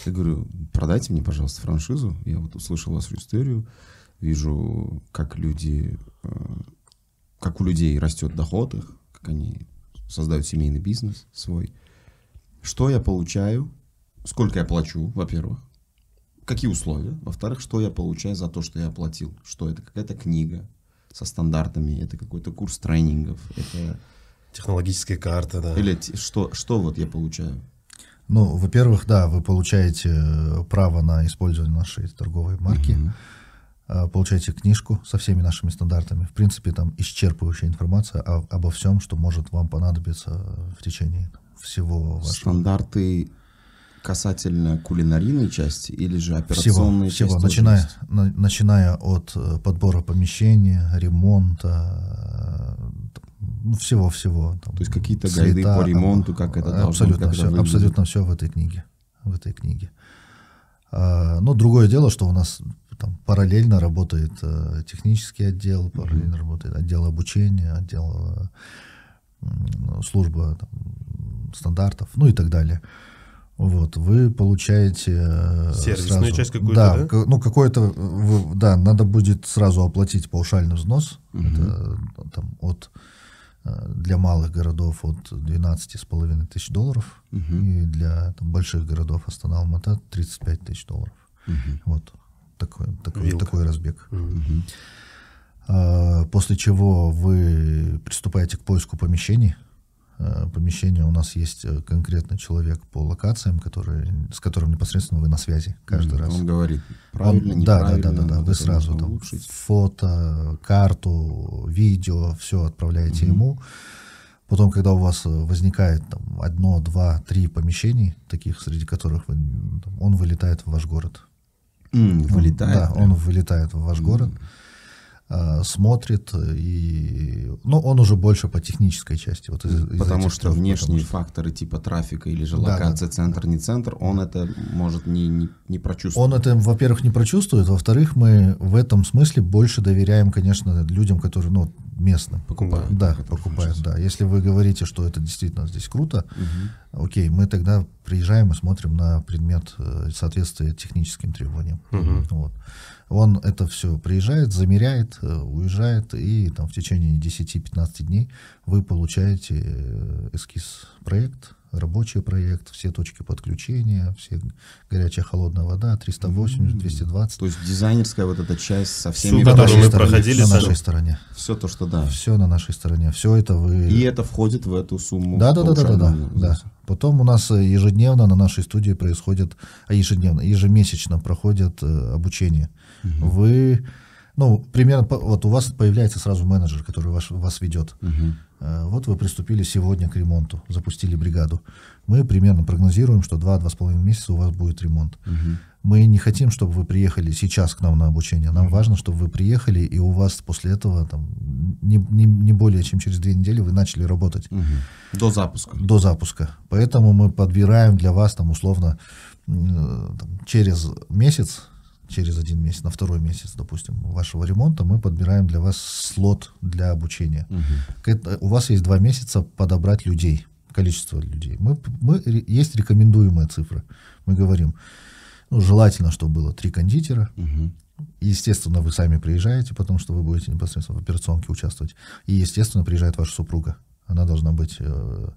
Я говорю, продайте мне, пожалуйста, франшизу. Я вот услышал вашу историю. Вижу, как люди, э, как у людей растет доход их, как они создают семейный бизнес свой. Что я получаю? Сколько я плачу, во-первых? Какие условия? Во-вторых, что я получаю за то, что я оплатил? Что это? Какая-то книга со стандартами? Это какой-то курс тренингов? Это... Технологическая карта, да. Или что, что вот я получаю? Ну, во-первых, да, вы получаете э, право на использование нашей торговой марки, э, получаете книжку со всеми нашими стандартами. В принципе, там исчерпывающая информация о- обо всем, что может вам понадобиться в течение там, всего вашего Стандарты касательно кулинарийной части или же всего, операционной всего части? тоже начиная, на- начиная от э, подбора помещения, ремонта, э, ну, всего-всего. То есть какие-то гайды по ремонту, как это должно, абсолютно все, выглядит. абсолютно все в этой книге, в этой книге. А, ну, другое дело, что у нас там параллельно работает э, технический отдел, параллельно работает отдел обучения, отдел э, служба там, стандартов, ну и так далее. Вот, вы получаете э, Сервисную сразу- часть какую-то, да, да? к- ну какой-то, да, надо будет сразу оплатить паушальный взнос, это там от э, для малых городов от 12,5 тысяч долларов, и для там, больших городов Астана Алмата 35 тысяч долларов. Вот такой, такой, Вилка. такой разбег. А, После чего вы приступаете к поиску помещений. А, Помещение у нас есть э, конкретный человек по локациям, который, с которым непосредственно вы на связи каждый Мгм. раз. Он говорит, правильно, Он- да, да, да, да, да. Вы сразу там улучшить. фото, карту, видео, все отправляете ему. Потом, когда у вас э, возникает там, одно, два, три помещений, таких, среди которых вы, там, он вылетает в ваш город. Он- вылетает. Да, прям. он вылетает в ваш город, а, смотрит, и... Ну, он уже больше по технической части. Вот из- из Потому что трех, внешние потому что- факторы типа трафика или же Да, да, локация, да. центр, не центр, он это может не, не, не прочувствовать. Он это, во-первых, не прочувствует, во-вторых, мы в этом смысле больше доверяем, конечно, людям, которые, ну, местным. Покупают, Да, покупают, да. Если вы говорите, что это действительно здесь круто, окей, мы тогда приезжаем и смотрим на предмет э, соответствия техническим требованиям. Вот. Он это все приезжает, замеряет, э, уезжает, и там в течение 10-15 дней вы получаете э, эскиз проект, рабочий проект, все точки подключения, все горячая холодная вода, 380, 220. То есть дизайнерская вот эта часть со всеми... на которую нашей стороне, проходили на сами. нашей стороне. Все то, что да. Все на нашей стороне. Все это вы... И это входит в эту сумму. Да, да, да, да, да, да, да. Потом у нас э, ежедневно на нашей студии происходит, а ежедневно, ежемесячно проходит э, обучение. Вы, ну, примерно, вот у вас появляется сразу менеджер, который ваш, вас ведет. Э, Вот вы приступили сегодня к ремонту, запустили бригаду. Мы примерно прогнозируем, что 2-2,5 месяца у вас будет ремонт. Мы не хотим, чтобы вы приехали сейчас к нам на обучение. Нам важно, чтобы вы приехали, и у вас после этого там, не, не, не более чем через две недели вы начали работать Мгм. До запуска. до запуска. Поэтому мы подбираем для вас там условно м, там, через месяц, через один месяц, на второй месяц, допустим, вашего ремонта, мы подбираем для вас слот для обучения. Это- у вас есть два месяца подобрать людей, количество людей. Мы, мы, есть рекомендуемая цифра. Мы говорим, ну, желательно, чтобы было три кондитера, Мгм. Естественно, вы сами приезжаете, потому что вы будете непосредственно в операционке участвовать. И, естественно, приезжает ваша супруга. Она должна быть, э,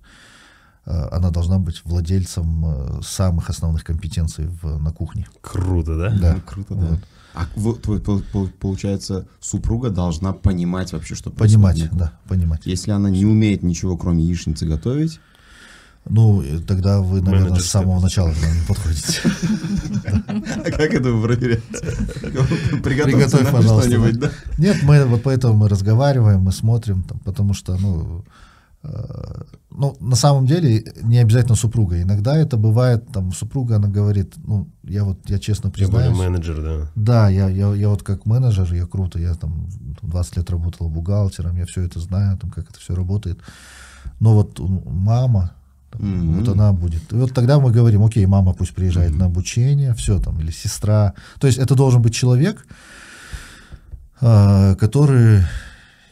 она должна быть владельцем э, самых основных компетенций в, на кухне. Круто, да? Да. Ну, круто, да. Вот. А получается, супруга должна понимать вообще, что Понимать, происходит. да, понимать. Если она не умеет ничего, кроме яичницы готовить, Ну, и тогда вы, наверное, с Менеджерская самого начала не подходите. а как это вы проверяете? Приготовьте Приготовь, пожалуйста. Нет, мы вот поэтому мы разговариваем, мы смотрим, потому что, ну, э, ну, на самом деле не обязательно супруга. Иногда это бывает, там, супруга, она говорит, ну, я вот, я честно Тем более признаюсь, менеджер, да. Да, я, я, я вот как менеджер, я круто, я там 20 лет работал бухгалтером, я все это знаю, там, как это все работает. Но вот мама, там, Мгм. вот она будет. И вот тогда мы говорим, окей, мама пусть приезжает на обучение, все там, или сестра. То есть это должен быть человек, а, который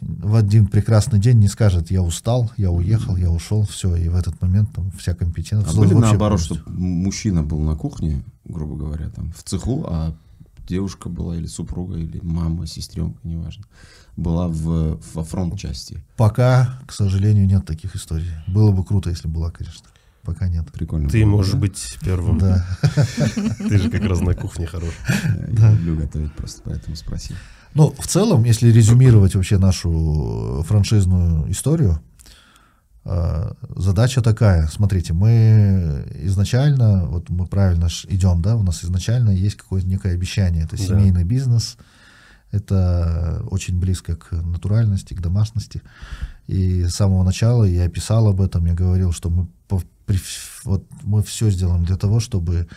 в один прекрасный день не скажет, я устал, я уехал, я ушел, все, и в этот момент там вся компетенция. А были наоборот, полностью. что мужчина был на кухне, грубо говоря, там в цеху, а девушка была или супруга, или мама, сестренка, неважно, была в, во фронт-части. Пока, к сожалению, нет таких историй. Было бы круто, если была, конечно. Пока нет. Прикольно. Ты было, можешь да? быть первым. Да. Ты же как раз на кухне хорош. Я люблю готовить просто, поэтому спросил. Ну, в целом, если резюмировать вообще нашу франшизную историю, э, задача такая. Смотрите, мы изначально, вот мы правильно идем, да, у нас изначально есть какое-то некое обещание. Это Да. семейный бизнес, это очень близко к натуральности, к домашности. И с самого начала я писал об этом, я говорил, что мы, вот, мы все сделаем для того, чтобы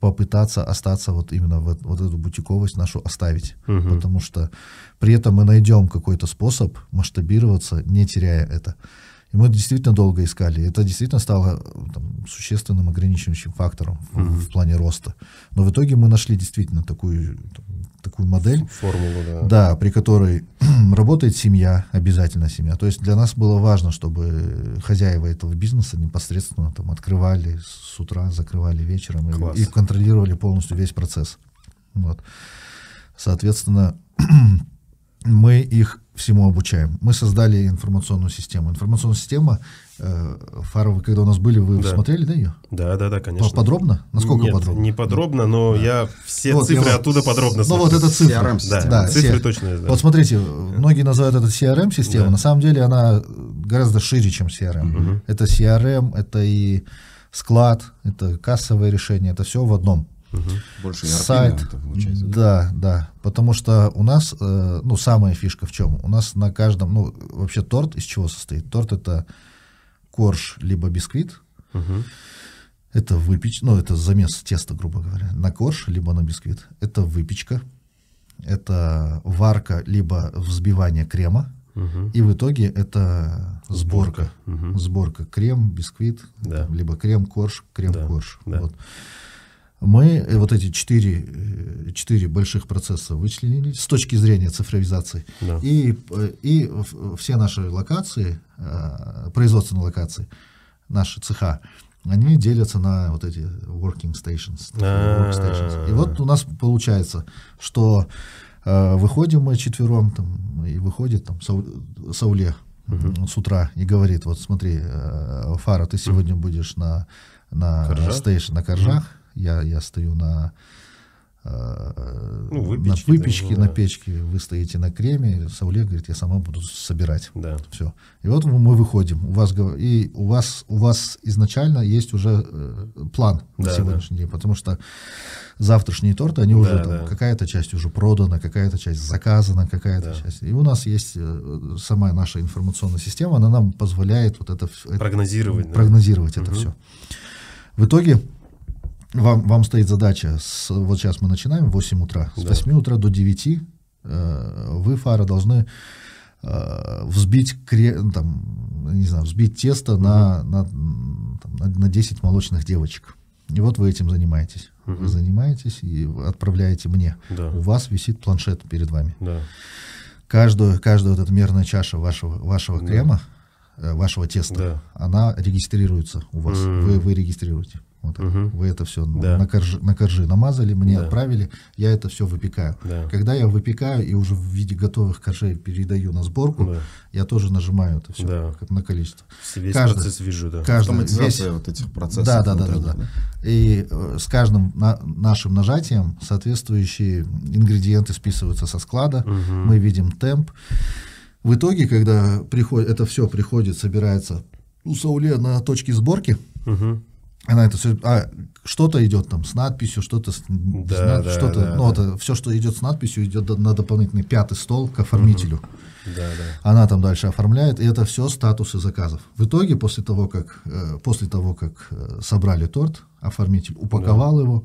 попытаться остаться вот именно вот, вот эту бутиковость нашу оставить. Мгм. Потому что при этом мы найдем какой-то способ масштабироваться, не теряя это. И мы действительно долго искали. Это действительно стало э, там, существенным ограничивающим фактором в, в плане роста. Но в итоге мы нашли действительно такую, там, такую модель, Формулу, да. да, при которой работает семья, обязательно семья. То есть для нас было важно, чтобы хозяева этого бизнеса непосредственно там открывали с утра, закрывали вечером и, и контролировали полностью весь процесс. Вот. Соответственно, мы их всему обучаем. Мы создали информационную систему. Информационная система, э, Фара, вы когда у нас были, вы Да. смотрели, да, ее? Да, да, да, конечно. Подробно? Насколько Нет, подробно? не подробно, но я все Вот, цифры я- оттуда подробно Ну вот это цифры. CRM Да. Да, цифры все- точно знаю. Вот смотрите, многие называют это CRM-система, Да. на самом деле она гораздо шире, чем CRM. Это CRM, это и склад, это кассовое решение, это все в одном. Больше ERP, Сайт, получается. да, да, потому что у нас, э, ну, самая фишка в чем? У нас на каждом, ну, вообще торт из чего состоит? Торт это корж либо бисквит, Мгм. это выпечка, ну, это замес теста, грубо говоря, на корж, либо на бисквит. Это выпечка, это варка, либо взбивание крема, Мгм. и в итоге это сборка. Мгм. Сборка крем, бисквит, Да. либо крем, корж, крем, Да, корж. да. Мы э, вот эти четыре, э, четыре больших процесса вычленили с точки зрения цифровизации. Да. И, э, и все наши локации, производственные локации, наши цеха, они делятся на вот эти working stations. А. workstations. И вот у нас получается, что выходим мы четвером, там, и выходит там Сау- Сауле с утра и говорит, вот смотри, Фара, ты сегодня будешь на, на Коржах? стейшн, на коржах, я, я стою на, э, Ну, на выпечки, выпечке, да, на да. печке, вы стоите на креме, Сауле говорит, я сама буду собирать. Да. Все. И вот мы выходим. У вас, и у вас, у вас изначально есть уже э, план на Да, сегодняшний день, потому что завтрашние торты, они уже Да, там, да. какая-то часть уже продана, какая-то часть заказана, какая-то Да. часть. И у нас есть э, сама наша информационная система, она нам позволяет вот это вс- это- Прогнозировать, да. прогнозировать это все. В итоге вам, вам стоит задача, с, вот сейчас мы начинаем в 8 утра, с Да. 8 утра до 9 э, вы, Фара, должны э, взбить, кре, ну, там, не знаю, взбить тесто на, на, м, там, на, на 10 молочных девочек. И вот вы этим занимаетесь. Вы занимаетесь и отправляете мне. Да. У вас висит планшет перед вами. Да. Каждую, каждая вот эта мерная чаша вашего, вашего крема, э, вашего теста, Да. она регистрируется у вас. Мгм. Вы, вы регистрируете. Вот. Мгм. Вы это все Да. на, коржи, на коржи намазали, мне Да. отправили, я это все выпекаю. Да. Когда я выпекаю и уже в виде готовых коржей передаю на сборку, Да. я тоже нажимаю это все Да. на количество. Весь Каждый- процесс вижу, да. Каждый, весь, вот этих процессов. да, да, да, да, да. И э, с каждым на- нашим нажатием соответствующие ингредиенты списываются со склада, Мгм. мы видим темп. В итоге, когда приходит, это все приходит, собирается у Сауле на точке сборки, Мгм. Она это все, а что-то идет там с надписью, что-то, с- Да, над- да, что-то, да, ну, да. это все, что идет с надписью, идет на дополнительный пятый стол к оформителю. Да, да. Она там дальше оформляет, и это все статусы заказов. В итоге, после того, как, э, после того, как э, собрали торт, оформитель упаковал его,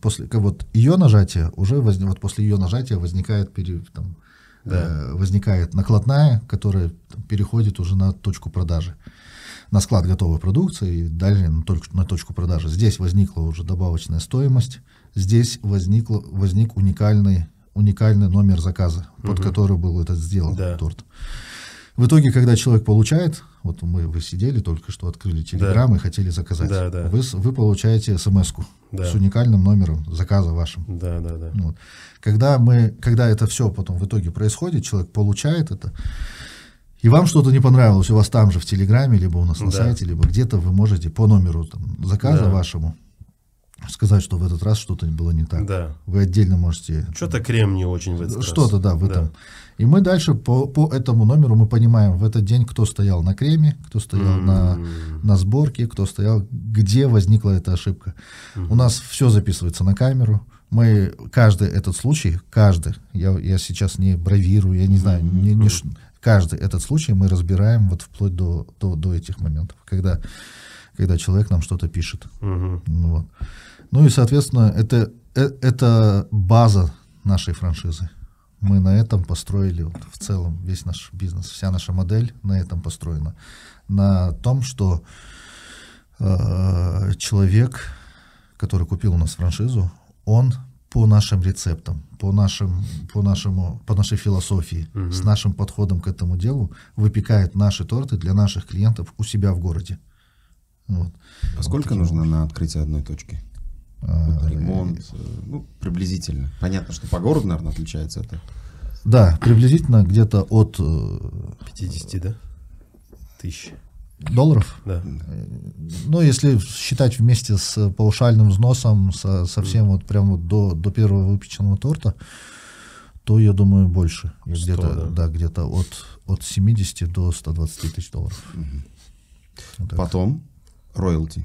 после как вот ее нажатия уже возник, вот после ее нажатия возникает пере- там, э, возникает накладная, которая там, переходит уже на точку продажи на склад готовой продукции и далее на, только, на точку продажи. Здесь возникла уже добавочная стоимость, здесь возникло, возник уникальный уникальный номер заказа, под Мгм. который был этот сделан Да. торт. В итоге, когда человек получает, вот мы вы сидели только что открыли телеграм и хотели заказать, Да, да. Вы, вы получаете смс-ку Да. с уникальным номером заказа вашим. Да, да, да. Вот. Когда мы, когда это все потом в итоге происходит, человек получает это, и вам что-то не понравилось, у вас там же в Телеграме, либо у нас на Да. сайте, либо где-то вы можете по номеру там, заказа Да. вашему сказать, что в этот раз что-то было не так. Да. Вы отдельно можете Что-то крем не очень в этот что-то, да, в этом. И мы дальше по, по этому номеру мы понимаем в этот день, кто стоял на креме, кто стоял на, М. на сборке, кто стоял, где возникла эта ошибка. У нас все записывается на камеру. Мы каждый этот случай, каждый, я, я сейчас не бравирую, я не знаю, не, не ш- каждый этот случай мы разбираем вот вплоть до, до, до этих моментов, когда, когда человек нам что-то пишет. Ну, вот. ну и, соответственно, это, э- это база нашей франшизы. Мы на этом построили вот в целом весь наш бизнес, вся наша модель на этом построена. На том, что э, человек, который купил у нас франшизу, он по нашим рецептам, по, нашим, по, нашему, по нашей философии, с нашим подходом к этому делу выпекает наши торты для наших клиентов у себя в городе. Вот. А сколько нужно на открытие одной точки? Вот ремонт, э, ну, приблизительно. Понятно, что по городу, наверное, отличается это. Да, приблизительно где-то от э, 50, да? Тысяч. Долларов. Да. Ну, если считать вместе с паушальным взносом, со, со всем вот прям вот до, до первого выпеченного торта, то я думаю больше. И 100, где-то, да. да, где-то от, от 70 до 120 тысяч долларов. Вот так. Потом роялти.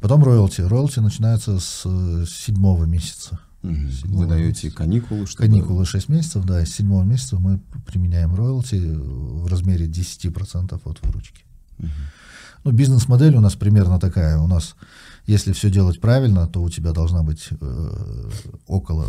Потом роялти. Роялти начинается с э, седьмого месяца. Седьмого Вы даете каникулы, чтобы... Каникулы 6 месяцев, да, с седьмого месяца мы применяем роялти в размере 10% от выручки. Ну, бизнес-модель у нас примерно такая. У нас, если все делать правильно, то у тебя должна быть э, около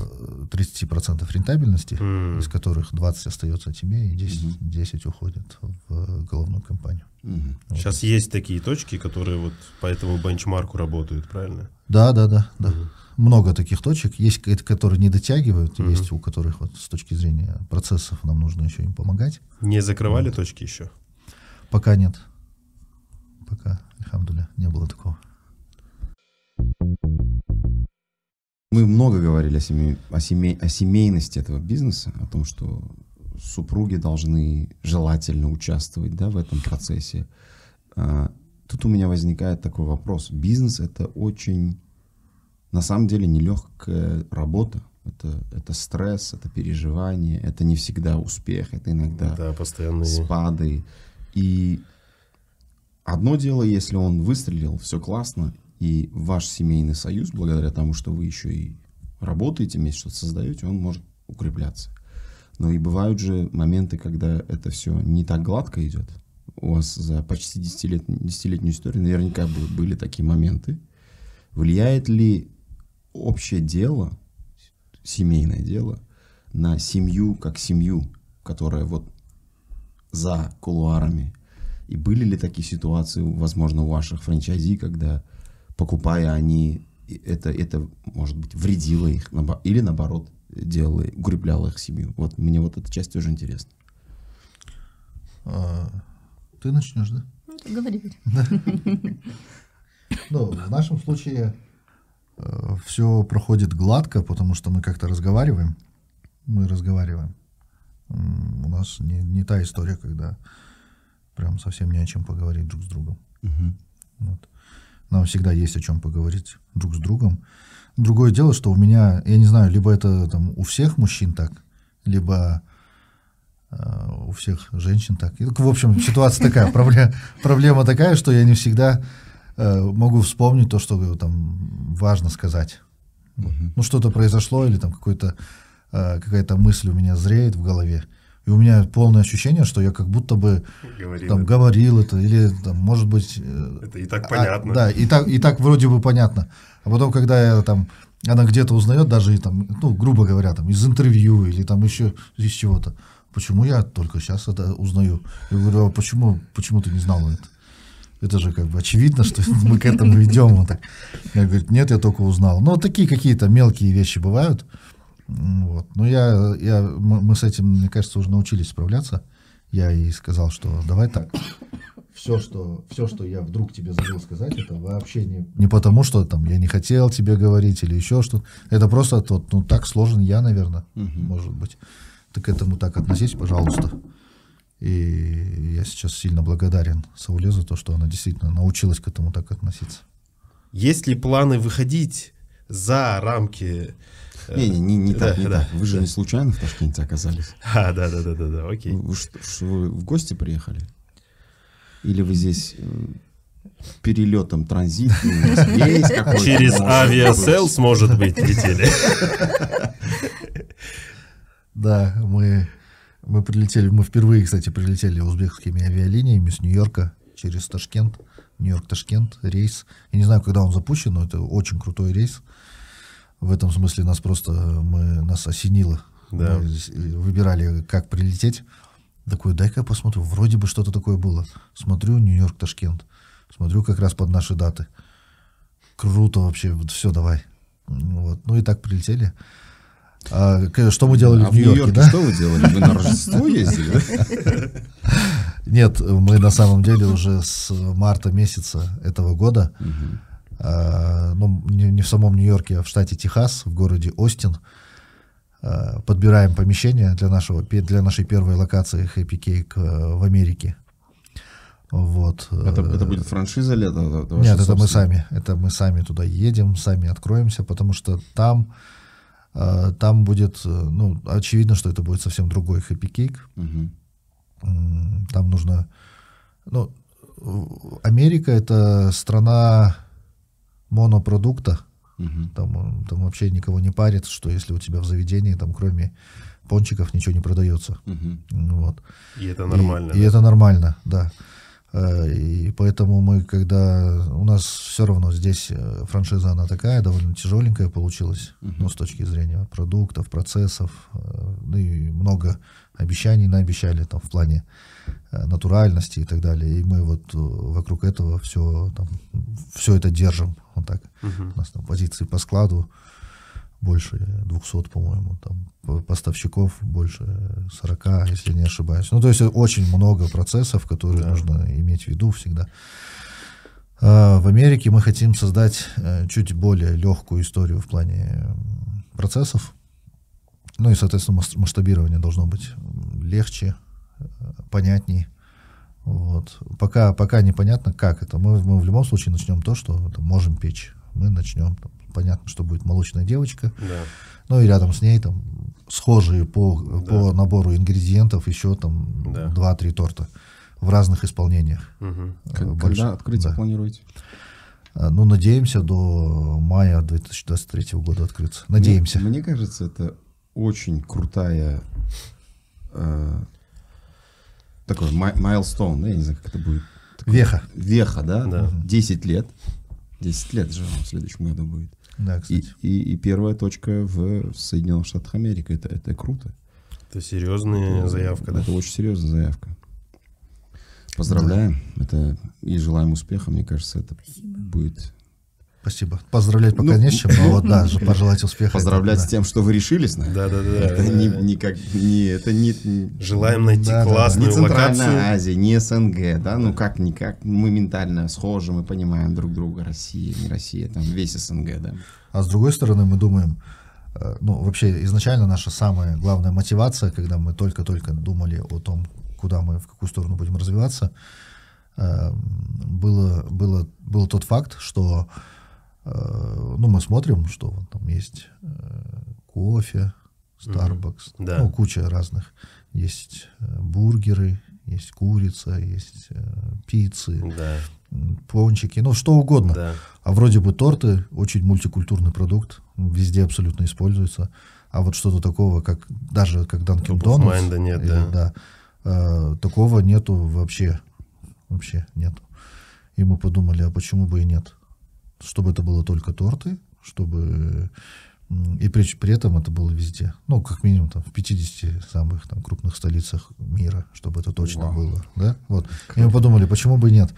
30% рентабельности, М. из которых 20 остается тебе, и 10, 10 уходит в головную компанию. Мгм. Сейчас есть такие точки, которые вот по этому бенчмарку работают, правильно? Да, да, да, да. Много таких точек. Есть, ко- которые не дотягивают, есть у которых вот с точки зрения процессов нам нужно еще им помогать. Не закрывали точки еще? Пока нет. Пока, альхамдуля, не было такого. Мы много говорили о, семей- о, семей- о семейности этого бизнеса, о том, что супруги должны желательно участвовать да, в этом процессе. А, Тут у меня возникает такой вопрос. Бизнес — это очень, на самом деле, нелегкая работа. Это, это стресс, это переживание, это не всегда успех, это иногда Да, постоянные. спады. И одно дело, если он выстрелил, все классно, и ваш семейный союз, благодаря тому, что вы еще и работаете вместе, что-то создаете, он может укрепляться. Но и бывают же моменты, когда это все не так гладко идет. У вас за почти 10 десятилетнюю историю наверняка бы- были такие моменты. Влияет ли общее дело, семейное дело, на семью как семью, которая вот за кулуарами? И были ли такие ситуации, возможно, у ваших франчайзи, когда, покупая они, это, это, может быть, вредило их, или наоборот, делало, укрепляло их семью? Вот мне вот эта часть тоже интересна. А, Ты начнешь, да? Ну, говори, говори. Ну, в нашем случае все проходит гладко, потому что мы как-то разговариваем. Мы разговариваем. У нас не, не та история, когда прям совсем не о чем поговорить друг с другом. Вот. Нам всегда есть о чем поговорить друг с другом. Другое дело, что у меня, я не знаю, либо это там у всех мужчин так, либо э, у всех женщин так. И, в общем, ситуация такая, проблема, проблема такая, что я не всегда э, могу вспомнить то, что там важно сказать. Вот. Ну, что-то произошло, или там какой-то, э, какая-то мысль у меня зреет в голове, и у меня полное ощущение, что я как будто бы Говорил там это. говорил это, или там, может быть... э, Это и так а, понятно. да, и так, и так вроде бы понятно. А потом, когда я там, она где-то узнает, даже и там, ну, грубо говоря, там, из интервью или там еще из чего-то. Почему я только сейчас это узнаю? Я говорю, а почему, почему ты не знал это? Это же как бы очевидно, что мы к этому идем. Вот так. Я говорю, нет, я только узнал. Вот такие какие-то мелкие вещи бывают. Вот. Ну, я, я, мы с этим, мне кажется, уже научились справляться. Я ей сказал, что давай так. Все, что, все, что я вдруг тебе забыл сказать, это вообще не, не потому, что там я не хотел тебе говорить или еще что-то. Это просто тот, ну, так сложен я, наверное, может быть. Ты к этому так относись, пожалуйста. И я сейчас сильно благодарен Сауле за то, что она действительно научилась к этому так относиться. Есть ли планы выходить за рамки... Не, не, не, не так, не так. Вы же не случайно в Ташкенте оказались. А, да, да, да, да, да, окей. Вы, что, что вы в гости приехали? Или вы здесь э, перелетом транзит? у вас есть какой-то, Через Aviasales, может быть, летели. Да, мы, мы прилетели, мы впервые, кстати, прилетели узбекскими авиалиниями с Нью-Йорка через Ташкент, Нью-Йорк-Ташкент, рейс. Я не знаю, когда он запущен, но это очень крутой рейс. В этом смысле нас просто, мы, нас осенило. Да. Мы э, выбирали, как прилететь. Такой, дай-ка я посмотрю, вроде бы что-то такое было. Смотрю, Нью-Йорк-Ташкент. Смотрю как раз под наши даты. Круто вообще, все, давай. Вот. Ну и так прилетели. А, что мы делали А в Нью-Йорке, да? что вы делали? Вы на Рождество ездили? Нет, мы на самом деле уже с марта месяца этого года, а, ну, не, не в самом Нью-Йорке, а в штате Техас, в городе Остин, а, подбираем помещение для, нашего, для нашей первой локации Happy Cake э, в Америке. Вот. Это, э, это будет франшиза ли? Это, это Нет, это мы сами. Это мы сами туда едем, сами откроемся, потому что там, э, там будет, э, ну, очевидно, что это будет совсем другой Happy Cake. М, Там нужно... Ну, Америка — это страна монопродукта. Мгм. Там, э, там вообще никого не парит, что если у тебя в заведении, там кроме пончиков ничего не продается. Мгм. Вот. И это И- нормально. И, да? это нормально, да. Э, И поэтому мы, когда у нас все равно здесь э, франшиза, она такая, довольно тяжеленькая получилась, ну, с точки зрения продуктов, процессов, ну и много обещаний наобещали там в плане натуральности и так далее. И мы вот э, вокруг этого все, там, все это держим. Вот так. У нас там позиции по складу больше 200, по-моему, там по- поставщиков больше 40, если не ошибаюсь. Ну, то есть очень много процессов, которые нужно иметь в виду всегда. А, В Америке мы хотим создать э, чуть более легкую историю в плане процессов. Ну и, соответственно, мас- масштабирование должно быть легче, э, понятней. Вот. Пока, пока непонятно, как это. Мы, мы в любом случае начнем то, что там, можем печь. Мы начнем. там, понятно, что будет молочная девочка. Да. Ну и рядом с ней там схожие по, по набору ингредиентов еще там Да. два-три торта в разных исполнениях. Э, больше. Когда открытие Да. планируете? А, Ну, надеемся до мая 2023 года открыться. Надеемся. Мне, мне кажется, это очень крутая э, такой майлстоун, да, я не знаю, как это будет. Такой Веха. Веха, да? Да. 10 лет. 10 лет же в следующем году будет. Да, И, кстати. и, и первая точка в Соединенных Штатах Америки. Это, это круто. Это серьезная заявка, да? Это очень серьезная заявка. Поздравляем. Это и желаем успеха. Мне кажется, это будет Спасибо. Поздравлять пока Ну, не с чем, но вот да, же пожелать успеха. поздравлять это с тем, что вы решились на это. Да, да, да. Это не, не как не это не, Желаем найти Да, да, да. не классную Центральная локацию. Азия, не СНГ, да, ну как никак мы ментально схожи, мы понимаем друг друга, Россия, не Россия, там весь СНГ, да. А с другой стороны, мы думаем, э, ну, вообще, изначально наша самая главная мотивация, когда мы только-только думали о том, куда мы, в какую сторону будем развиваться, э, было, было, был тот факт, что ну, мы смотрим, что там есть э, кофе, Starbucks, Да. ну, куча разных. Есть э, бургеры, есть курица, есть э, пиццы, Да, пончики, ну, что угодно. да. А вроде бы торты очень мультикультурный продукт, везде абсолютно используется. А вот что-то такого, как даже как Dunkin' Donuts, mind нет, или, да. э, такого нету вообще, вообще нету. И мы подумали, а почему бы и нет? Чтобы это было только торты, чтобы и при, при этом это было везде. Ну, как минимум там в 50 самых там крупных столицах мира, чтобы это точно Вау. было. Да? Вот. И мы подумали, почему бы нет?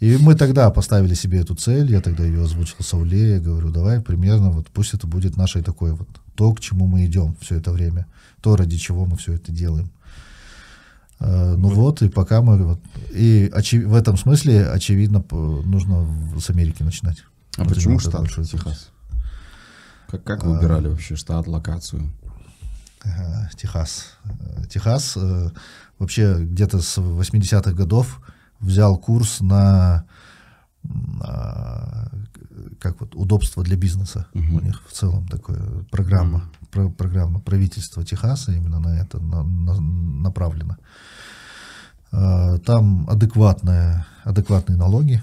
И мы тогда поставили себе эту цель, я тогда ее озвучил Сауле, я говорю, давай примерно, вот пусть это будет нашей такой вот, то, к чему мы идем все это время, то, ради чего мы все это делаем. Э, ну вот, и пока мы вот, и очи- в этом смысле, очевидно, нужно с Америки начинать. А Вот почему штат большой. Техас? Как, как вы выбирали вообще штат, локацию? Ага, Техас. Э, Техас э, вообще где-то с 80-х годов взял курс на, на, как вот удобство для бизнеса. Мгм. У них в целом такая программа, про- программа правительства Техаса именно на это на- на- направлена. Э, Там адекватные, адекватные налоги.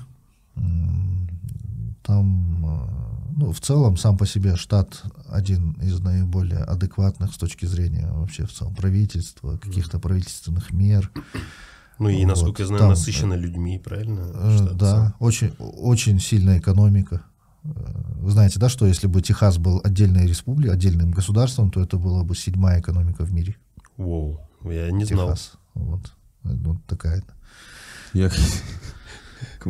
Там, э, ну, в целом, сам по себе штат один из наиболее адекватных с точки зрения вообще в целом правительства, каких-то правительственных мер. Ну и, Вот, насколько я знаю, там, насыщенно людьми, правильно? Э, Штат Да, сам. очень, очень сильная экономика. Э, Вы знаете, да, что если бы Техас был отдельной республикой, отдельным государством, то это была бы седьмая экономика в мире. Воу, я не знал. Техас. Вот. Э, Вот такая. Я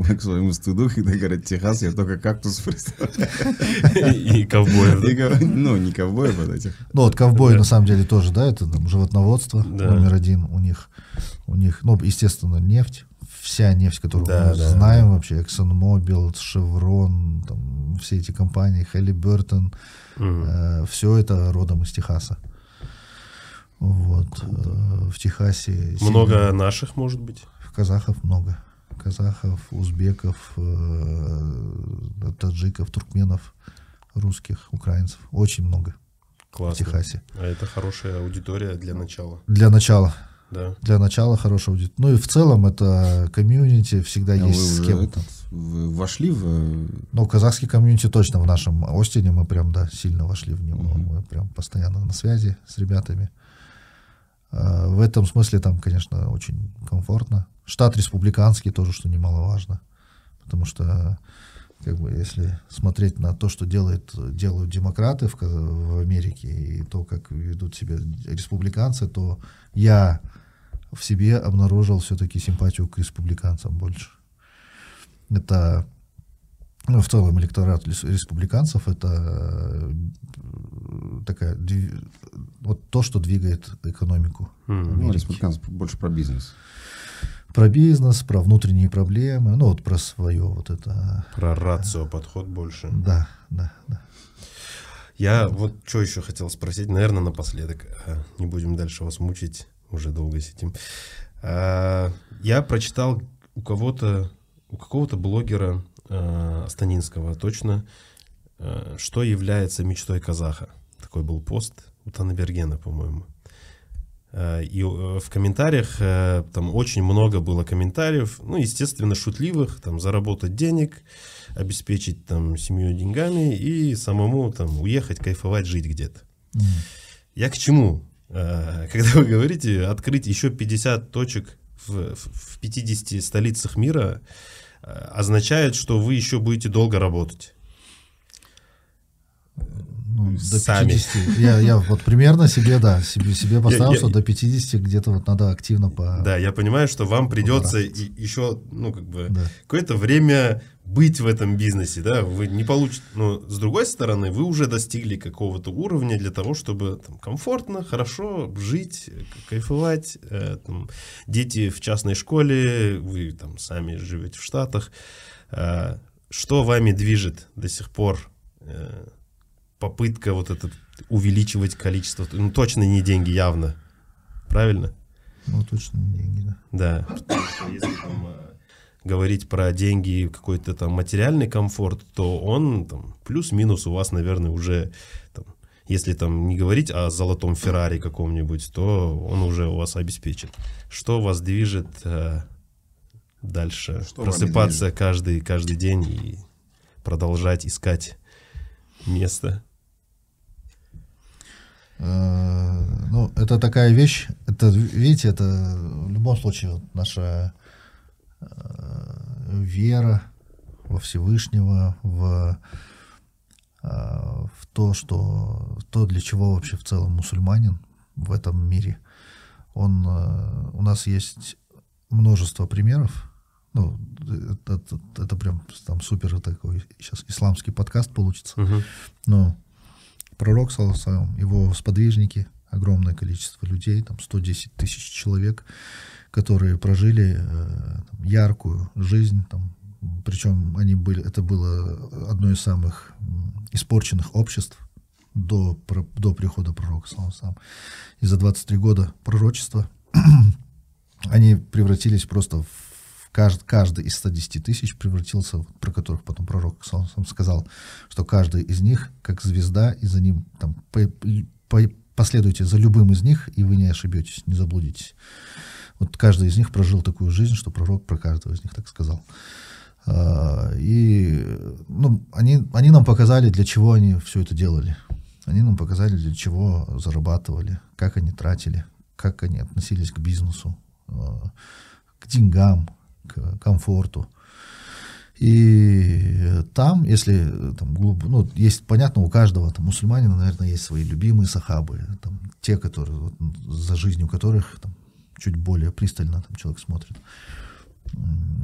к, своему стыду, когда говорят Техас, я только кактус представляю. И ковбоев. Ну, не ковбоев, а этих. Ну вот ковбои Да. на самом деле тоже, да, это там животноводство Да. номер один у них. У них, ну, естественно, нефть. Вся нефть, которую Да, мы да. знаем вообще, ExxonMobil, Chevron, там, все эти компании, Halliburton, Мгм. все это родом из Техаса. Вот. э, в Техасе Много сильно- наших, может быть? казахов много. Казахов, узбеков, э, таджиков, туркменов, русских, украинцев. Очень много в Классно. Техасе. А это хорошая аудитория для начала. Для начала. Да. Для начала хорошая аудитория. Ну и в целом это комьюнити, всегда А вы есть с кем. этот, вы вошли в... э, Ну, казахский комьюнити точно в нашем Остине мы прям, да, сильно вошли в него. Мгм. Мы прям постоянно на связи с ребятами. В этом смысле там, конечно, очень комфортно. Штат республиканский тоже, что немаловажно. Потому что, как бы, если смотреть на то, что делает, делают демократы в, в Америке, и то, как ведут себя республиканцы, то я в себе обнаружил все-таки симпатию к республиканцам больше. Это ну, в целом электорат республиканцев это э, такая вот то, что двигает экономику. М. Ну, Америки. республиканцы больше про бизнес. Про бизнес, про внутренние проблемы, ну вот про свое вот это. Про рацио подход больше. Да, да, да. Я вот что еще хотел спросить, наверное, напоследок. а, Не будем дальше вас мучить, уже долго сидим. А, Я прочитал у кого-то, у какого-то блогера а, Астанинского точно, а, что является мечтой казаха. Такой был пост у Танабергена, по-моему. А, И э, в комментариях э, там очень много было комментариев, ну, естественно, шутливых, там, заработать денег, обеспечить там семью деньгами и самому там уехать, кайфовать, жить где-то. М. Я к чему? Э, Когда вы говорите открыть еще 50 точек в, в- в 50 столицах мира, э, означает, что вы еще будете долго работать. Ну, до Сами. 50. Я, я вот примерно себе, да, себе, себе поставил, я- что до 50 где-то вот надо активно по... Да, я понимаю, что вам придется и- еще, ну, как бы, Да. какое-то время быть в этом бизнесе, да, вы не получите, но с другой стороны, вы уже достигли какого-то уровня для того, чтобы там, комфортно, хорошо жить, кайфовать, э, там, дети в частной школе, вы там сами живете в Штатах, Э, что вами движет до сих пор Э, попытка вот это увеличивать количество, ну, точно не деньги, явно, правильно? Ну, точно не деньги, да. Да, потому что если там, э, говорить про деньги и какой-то там материальный комфорт, то он там плюс-минус у вас, наверное, уже там, если там не говорить о золотом Феррари каком-нибудь, то он уже у вас обеспечен. Что вас движет э, дальше? Что Просыпаться каждый, каждый день и продолжать искать место. Э, Ну, это такая вещь, это, видите, это в любом случае наша вера во Всевышнего, в, э, в то, что то, для чего вообще в целом мусульманин в этом мире. Он, э, у нас есть множество примеров, ну, это, это, это прям там супер такой сейчас исламский подкаст получится. Мгм. Но пророк, саллаллаху его сподвижники, огромное количество людей, там 110 тысяч человек, которые прожили э, яркую жизнь, там, причем они были, это было одно из самых испорченных обществ до, до прихода пророка, саллаллаху алейхи ва саллям. И за 23 года пророчества они превратились просто в кажд- каждый из 110 тысяч превратился, про которых потом пророк ва саллям сказал, что каждый из них как звезда, и за ним там по- по- последуйте за любым из них, и вы не ошибетесь, не заблудитесь. Вот каждый из них прожил такую жизнь, что пророк про каждого из них так сказал. А, И ну, они, они нам показали, для чего они все это делали. Они нам показали, для чего зарабатывали, как они тратили, как они относились к бизнесу, а, к деньгам, к комфорту. И там, если там, глуб- ну, есть, понятно, у каждого там, мусульманина, наверное, есть свои любимые сахабы, там, те, которые, вот, за жизнью которых там, чуть более пристально там, человек смотрит.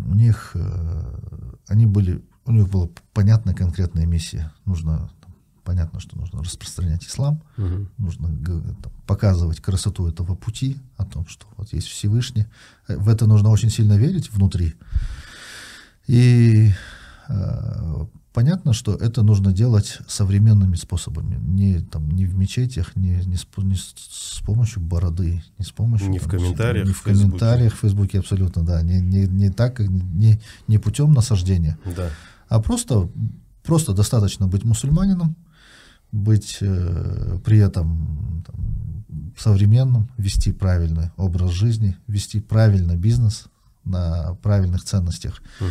У них, э, они были, у них была понятная конкретная миссия. Нужно, понятно, что нужно распространять ислам, Мгм. нужно там, показывать красоту этого пути, о том, что вот есть Всевышний. Э, В это нужно очень сильно верить внутри. И э, понятно, что это нужно делать современными способами, не, там, не в мечетях, не, не, с, не с- помощью бороды, не с помощью... Не в там, комментариях Не в в комментариях в Фейсбуке, абсолютно, да. Не, не, не так, не, не путем насаждения Да. а просто, просто достаточно быть мусульманином, быть э, при этом там, современным, вести правильный образ жизни, вести правильно бизнес на правильных ценностях Мгм.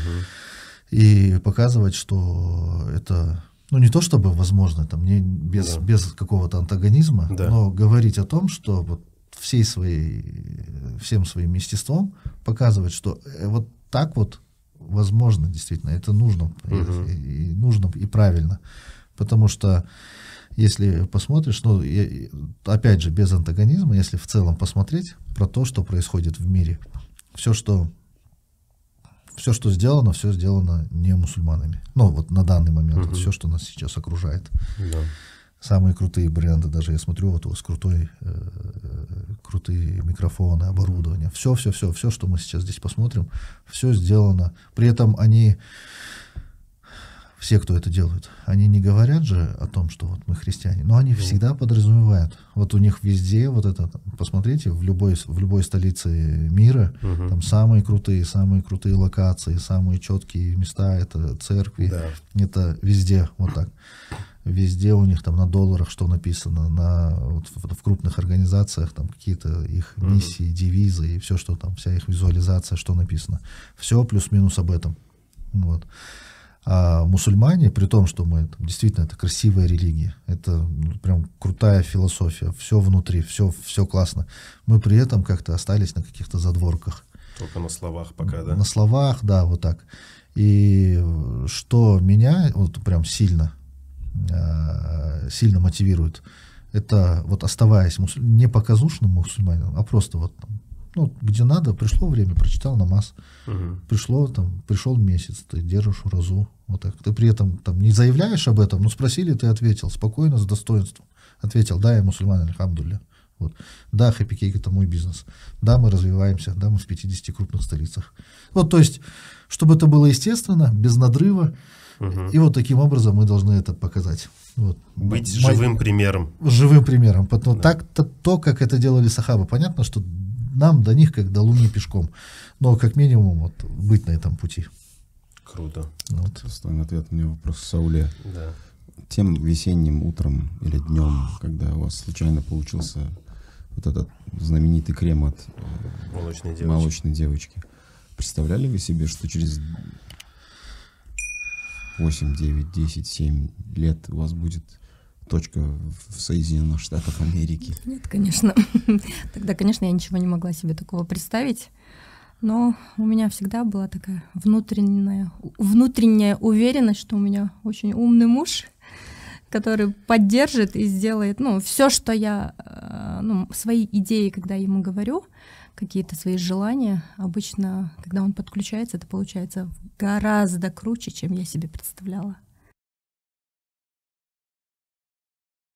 И показывать, что это ну не то чтобы возможно, там не без, Да. без какого-то антагонизма, Да. но говорить о том, что вот всей своей, всем своим естеством показывать, что э, вот так вот возможно действительно, это нужно, и- Мгм. и, и нужно и правильно, потому что если посмотришь, ну я- опять же без антагонизма, если в целом посмотреть про то, что происходит в мире, все, что все, что сделано, все сделано не мусульманами. Ну, вот на данный момент, Мгм. все, что нас сейчас окружает. Да. Самые крутые бренды, даже я смотрю, вот у вас крутой, э, крутые микрофоны, оборудование. Все, все, все, все, что мы сейчас здесь посмотрим, все сделано. При этом они, все, кто это делают, они не говорят же о том, что вот мы христиане, но они всегда подразумевают. Вот у них везде вот это, посмотрите, в любой, в любой столице мира, Мгм. там самые крутые, самые крутые локации, самые четкие места, это церкви, Да. это везде вот так. Везде у них там на долларах что написано, на вот в, в крупных организациях там какие-то их миссии, девизы и все, что там, вся их визуализация, что написано. Все плюс-минус об этом. Вот. А мусульмане, при том, что мы там, действительно это красивая религия, это ну, прям крутая философия, все внутри, все, все классно. Мы при этом как-то остались на каких-то задворках. Только на словах пока, да? На словах, да, вот так. И что меня вот прям сильно, э, сильно мотивирует, это вот оставаясь мусуль- не показушным мусульманином, а просто вот там, ну, где надо, пришло время, прочитал намаз, Мгм. пришло там, пришел месяц, ты держишь уразу, вот так. Ты при этом там не заявляешь об этом, но спросили, ты ответил спокойно, с достоинством. Ответил, да, я мусульманин, альхамдулля. Вот. Да, Happy Cake это мой бизнес. Да, мы развиваемся, да, мы в 50 крупных столицах. Вот, то есть, чтобы это было естественно, без надрыва, Мгм. и вот таким образом мы должны это показать. Вот. Быть Мо- живым примером. живым примером. Потому Да. так то, то, как это делали сахабы, понятно, что нам до них как до луны пешком. Но как минимум вот, быть на этом пути. Круто. Вот. Достойный ответ меня вопрос Сауле. Да. Тем весенним утром или днем, когда у вас случайно получился вот этот знаменитый крем от э, Молочные девочки. молочной девочки, представляли вы себе, что через 8, 9, 10, 7 лет у вас будет точка в Соединенных Штатах Америки? Нет, конечно. Тогда, конечно, я ничего не могла себе такого представить. Но у меня всегда была такая внутренняя, внутренняя уверенность, что у меня очень умный муж, который поддержит и сделает, ну, все, что я, э, ну, свои идеи, когда ему говорю, какие-то свои желания, обычно, когда он подключается, это получается гораздо круче, чем я себе представляла.